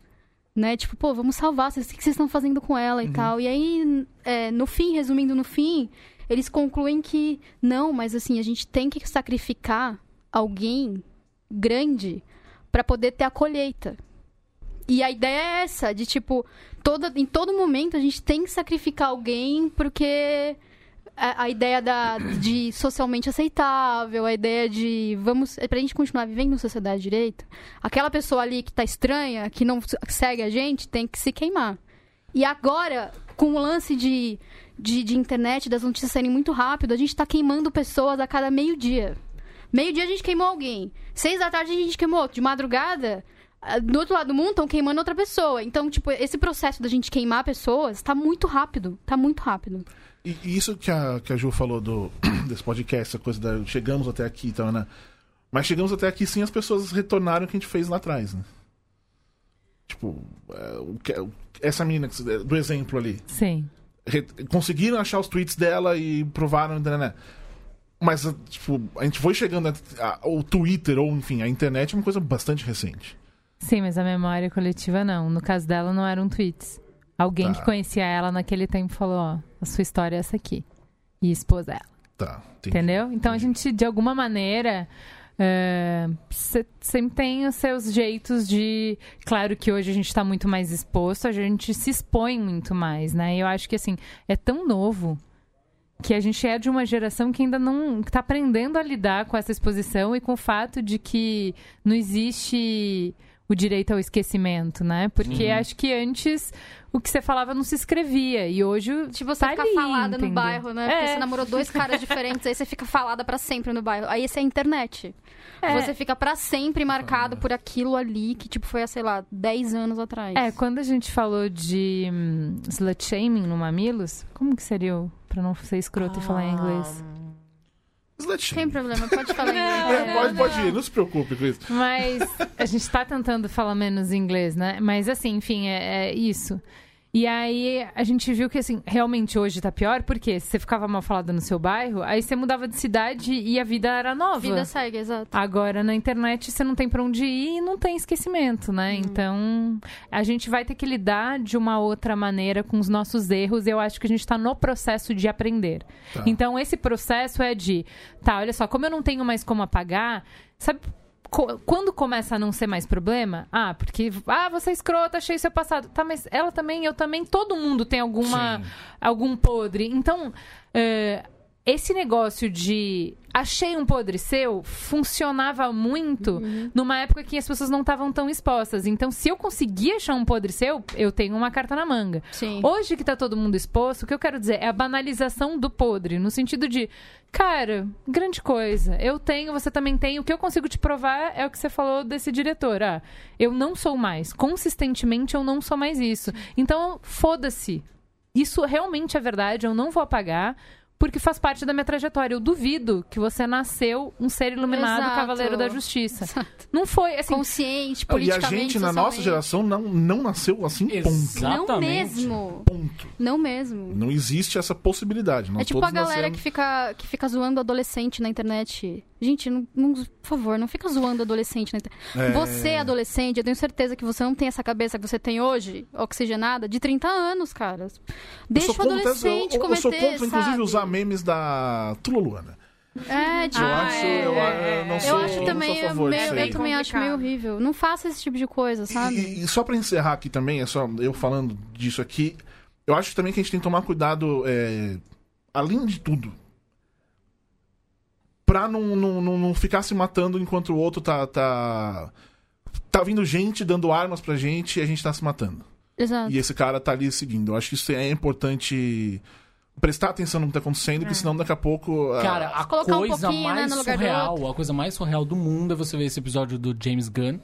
né? Tipo, pô, vamos salvar, vocês- o que vocês estão fazendo com ela e tal. E aí, é, no fim, resumindo no fim, eles concluem que não, mas assim, a gente tem que sacrificar alguém grande pra poder ter a colheita. E a ideia é essa, de tipo, toda, em todo momento a gente tem que sacrificar alguém porque a, ideia da, de socialmente aceitável, a ideia de vamos. Pra gente continuar vivendo em sociedade direito, aquela pessoa ali que tá estranha, que não segue a gente, tem que se queimar. E agora, com o lance de, de, de internet, das notícias saírem muito rápido, a gente tá queimando pessoas a cada meio-dia. Meio-dia a gente queimou alguém. Seis da tarde a gente queimou outro. De madrugada, ah, do outro lado do mundo estão queimando outra pessoa. Então, tipo, esse processo da gente queimar pessoas tá muito rápido. Tá muito rápido. E, e isso que a, que a Ju falou do, (clears throat) desse podcast, essa coisa da chegamos até aqui, então, né? Mas chegamos até aqui sim, as pessoas retornaram o que a gente fez lá atrás, né? Tipo, é, essa menina do exemplo ali. Sim. conseguiram achar os tweets dela e provaram, né, né? Mas, tipo, a gente foi chegando. O Twitter, ou enfim, a internet é uma coisa bastante recente. Sim, mas a memória coletiva não. No caso dela, não eram tweets. Alguém Tá. que conhecia ela naquele tempo falou: ó, a sua história é essa aqui. E expôs ela. Tá. entendi. Entendeu? Então a gente, de alguma maneira, Você sempre tem os seus jeitos de. Claro que hoje a gente está muito mais exposto, a gente se expõe muito mais, né? E eu acho que assim, é tão novo que a gente é de uma geração que ainda não está aprendendo a lidar com essa exposição e com o fato de que não existe o direito ao esquecimento, né? Porque Uhum. acho que antes o que você falava não se escrevia e hoje Tipo, você tá fica ali, falada no entendeu? bairro, né? Porque É. você namorou dois caras diferentes, aí você fica falada pra sempre no bairro. Aí esse é a internet. É. Você fica pra sempre marcado por aquilo ali que, tipo, foi há, sei lá, 10 anos atrás. É, quando a gente falou de hum, slut shaming no Mamilos, como que seria o, pra não ser escroto e falar em inglês? Slut Tem problema, pode falar (laughs) em Não, inglês. É, pode, pode ir, não se preocupe com isso. Mas a gente tá tentando falar menos inglês, né? Mas assim, enfim, é, é isso. E aí a gente viu que assim, realmente hoje tá pior, porque você ficava mal falada no seu bairro, aí você mudava de cidade e a vida era nova. Vida segue, exato. Agora na internet você não tem pra onde ir e não tem esquecimento, né? Uhum. Então a gente vai ter que lidar de uma outra maneira com os nossos erros. e Eu acho que a gente tá no processo de aprender. Tá. Então esse processo é de, tá, olha só, como eu não tenho mais como apagar, sabe quando começa a não ser mais problema? Ah, porque ah, você é escrota, achei seu passado. Tá, mas ela também, eu também, todo mundo tem alguma Sim. algum podre. Então, é, esse negócio de achei um podre seu funcionava muito numa época que as pessoas não estavam tão expostas. Então, se eu conseguir achar um podre seu, eu tenho uma carta na manga. Sim. Hoje que tá todo mundo exposto, o que eu quero dizer é a banalização do podre, no sentido de, cara, grande coisa. Eu tenho, você também tem. O que eu consigo te provar é o que você falou desse diretor. Ah, eu não sou mais. Consistentemente, eu não sou mais isso. Então, foda-se. Isso realmente é verdade, eu não vou apagar. Porque faz parte da minha trajetória. Eu duvido que você nasceu um ser iluminado, Exato. cavaleiro da justiça. Exato. Não foi, assim, Consciente, E a politicamente, gente, na nossa geração, não, não nasceu assim, ponto. Exatamente. Não mesmo. Ponto. Não mesmo. Não existe essa possibilidade. Nós É tipo todos a galera nascemos- que fica, que fica zoando adolescente na internet. Gente, não, não- por favor, não fica zoando adolescente na internet. É. Você, adolescente, eu tenho certeza que você não tem essa cabeça que você tem hoje, oxigenada, de 30 anos, cara. Eu Deixa sou o contra- adolescente eu, eu, cometer, eu sou contra, inclusive, sabe? usar memes da Tula Luana. É, tipo, Eu Ah, acho, é, eu, eu não sou, eu acho também, favor meio- eu também acho meio horrível. Não faça esse tipo de coisa, sabe? E, e só pra encerrar aqui também, é só eu falando disso aqui, eu acho também que a gente tem que tomar cuidado, é, além de tudo, pra não, não, não, não ficar se matando enquanto o outro tá, tá. Tá vindo gente dando armas pra gente e a gente tá se matando. Exato. E esse cara tá ali seguindo. Eu acho que isso é importante prestar atenção no que tá acontecendo, porque senão daqui a pouco. ah, Cara, a Colocar um coisa pouquinho, né, mais do surreal, a coisa mais surreal do mundo é você ver esse episódio do James Gunn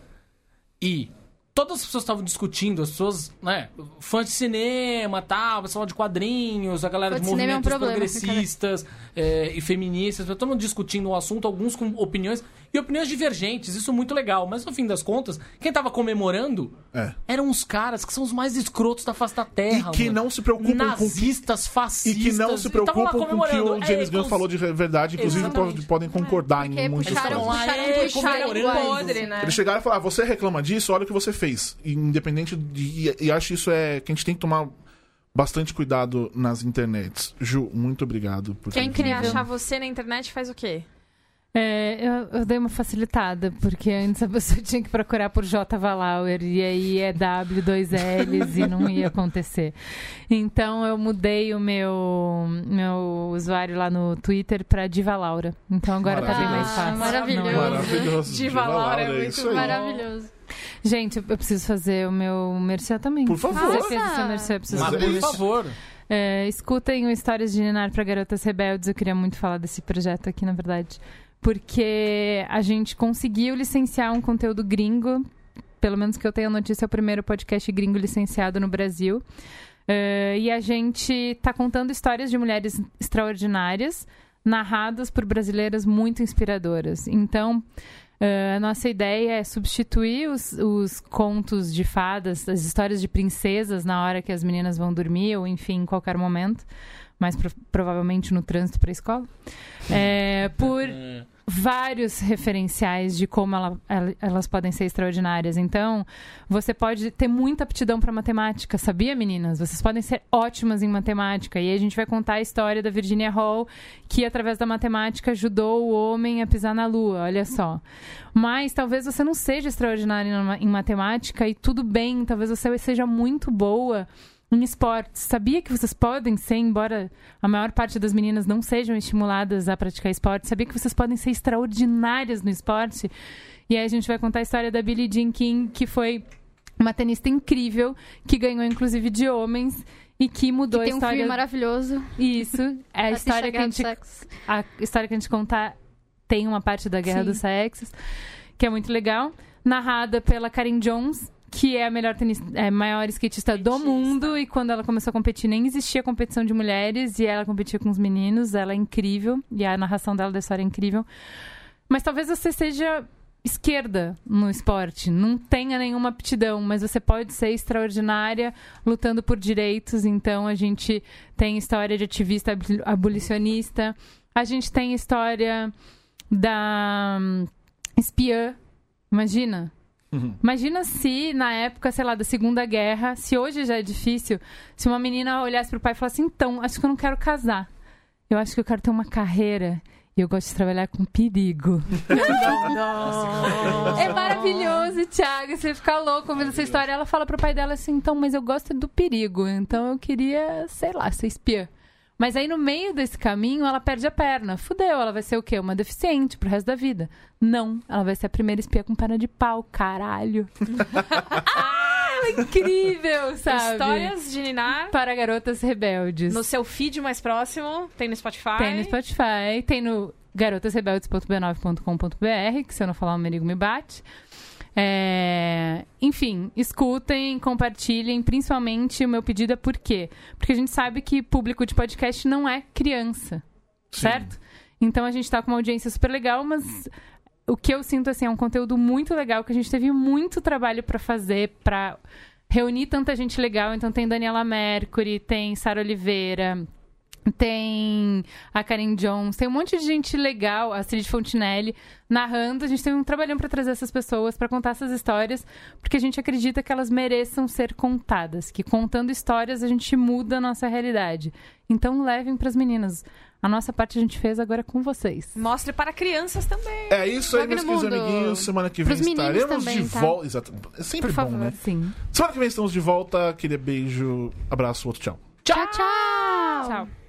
e todas as pessoas estavam discutindo, as pessoas, né, fãs de cinema, tal, pessoal de quadrinhos, a galera de de cinema é um movimentos problema, progressistas é, e feministas, todo mundo discutindo o assunto, alguns com opiniões e opiniões divergentes, isso é muito legal, mas no fim das contas, quem tava comemorando É. eram os caras que são os mais escrotos da face da terra, E que mano. não se preocupam com Nazistas, E fascistas. que não se preocupam com o que o James É, Gunn cons- falou de verdade. Inclusive, Exatamente. pode- podem concordar Porque em muitas puxaram, coisas. Puxaram é, podre, né? Eles chegaram e falaram: ah, você reclama disso, olha o que você fez. E, independente de. E, e acho isso é que a gente tem que tomar bastante cuidado nas internets. Ju, muito obrigado por Quem ter queria achar você na internet faz o quê? É, eu, eu dei uma facilitada, porque antes a pessoa (laughs) tinha que procurar por J. Valauer, e aí é W, dois L's, e não ia acontecer. Então eu mudei o meu, meu usuário lá no Twitter pra Diva Laura. Então agora tá bem mais Maravilhoso. fácil. Ah, maravilhoso. Não é? Maravilhoso. Diva Laura é muito. Maravilhoso. Gente, eu eu preciso fazer o meu merchan também. Por favor. Você fez o seu merchan, eu preciso Mas é por isso. favor. É, escutem o Histórias de Ninar para Garotas Rebeldes. Eu queria muito falar desse projeto aqui, na verdade. Porque a gente conseguiu licenciar um conteúdo gringo. Pelo menos que eu tenha notícia, é o primeiro podcast gringo licenciado no Brasil. É, e a gente está contando histórias de mulheres extraordinárias, narradas por brasileiras muito inspiradoras. Então, é, a nossa ideia é substituir os, os contos de fadas, as histórias de princesas na hora que as meninas vão dormir, ou enfim, em qualquer momento, mais pro- provavelmente no trânsito para a escola, (laughs) é, por vários referenciais de como ela- ela- elas podem ser extraordinárias. Então, você pode ter muita aptidão para matemática, sabia, meninas? Vocês podem ser ótimas em matemática. E a gente vai contar a história da Virginia Hall, que através da matemática ajudou o homem a pisar na lua, olha só. Mas talvez você não seja extraordinária em matemática e tudo bem, talvez você seja muito boa em esportes. Sabia que vocês podem ser, embora a maior parte das meninas não sejam estimuladas a praticar esporte, sabia que vocês podem ser extraordinárias no esporte? E aí a gente vai contar a história da Billie Jean King, que foi uma tenista incrível, que ganhou inclusive de homens e que mudou Que tem a um história. filme maravilhoso. Isso, é a história que a gente a história que a gente contar tem uma parte da Guerra Sim. dos Sexos, que é muito legal, narrada pela Karen Jones, que é a melhor tenista, é, maior skatista do mundo, e quando ela começou a competir nem existia competição de mulheres, e ela competia com os meninos, ela é incrível, e a narração dela da história é incrível. Mas talvez você seja esquerda no esporte, não tenha nenhuma aptidão, mas você pode ser extraordinária lutando por direitos. Então a gente tem história de ativista aboli- abolicionista, a gente tem história da hum, espiã. Imagina. Uhum. Imagina se na época, sei lá, da Segunda Guerra, se hoje já é difícil, se uma menina olhasse pro pai e falasse: "Então, acho que eu não quero casar. Eu acho que eu quero ter uma carreira e eu gosto de trabalhar com perigo". (laughs) É maravilhoso, Thiago. Você fica louco ouvindo essa história. Ela fala pro pai dela assim: então, mas eu gosto do perigo. Então eu queria, sei lá, ser espiã. Mas aí no meio desse caminho ela perde a perna. Fudeu, ela vai ser o quê? Uma deficiente pro resto da vida. Não, ela vai ser a primeira espiã com perna de pau, caralho. (laughs) ah, incrível, sabe? Histórias de Ninar. para garotas rebeldes. No seu feed mais próximo, tem no Spotify. Tem no Spotify, tem no garotasrebeldes.b9.com.br, que se eu não falar o Merigo me bate. É, Enfim, escutem, compartilhem. Principalmente o meu pedido é por quê? Porque a gente sabe que público de podcast não é criança, certo? Então a gente tá com uma audiência super legal, mas o que eu sinto assim é um conteúdo muito legal que a gente teve muito trabalho pra fazer, pra reunir tanta gente legal. Então tem Daniela Mercury, tem Sara Oliveira, tem a Karen Jones, tem um monte de gente legal, a Astrid Fontinelli, narrando. A gente tem um trabalhão pra trazer essas pessoas, pra contar essas histórias, porque a gente acredita que elas mereçam ser contadas, que contando histórias a gente muda a nossa realidade. Então levem pras meninas. A nossa parte a gente fez agora com vocês. Mostre para crianças também. É isso aí, meus no queridos mundo. amiguinhos. Semana que vem Pros estaremos também, de tá? volta. Exato. É sempre Por bom, favor. né? Sim. Semana que vem estamos de volta. Aquele beijo, abraço, outro tchau. Tchau, tchau. Tchau.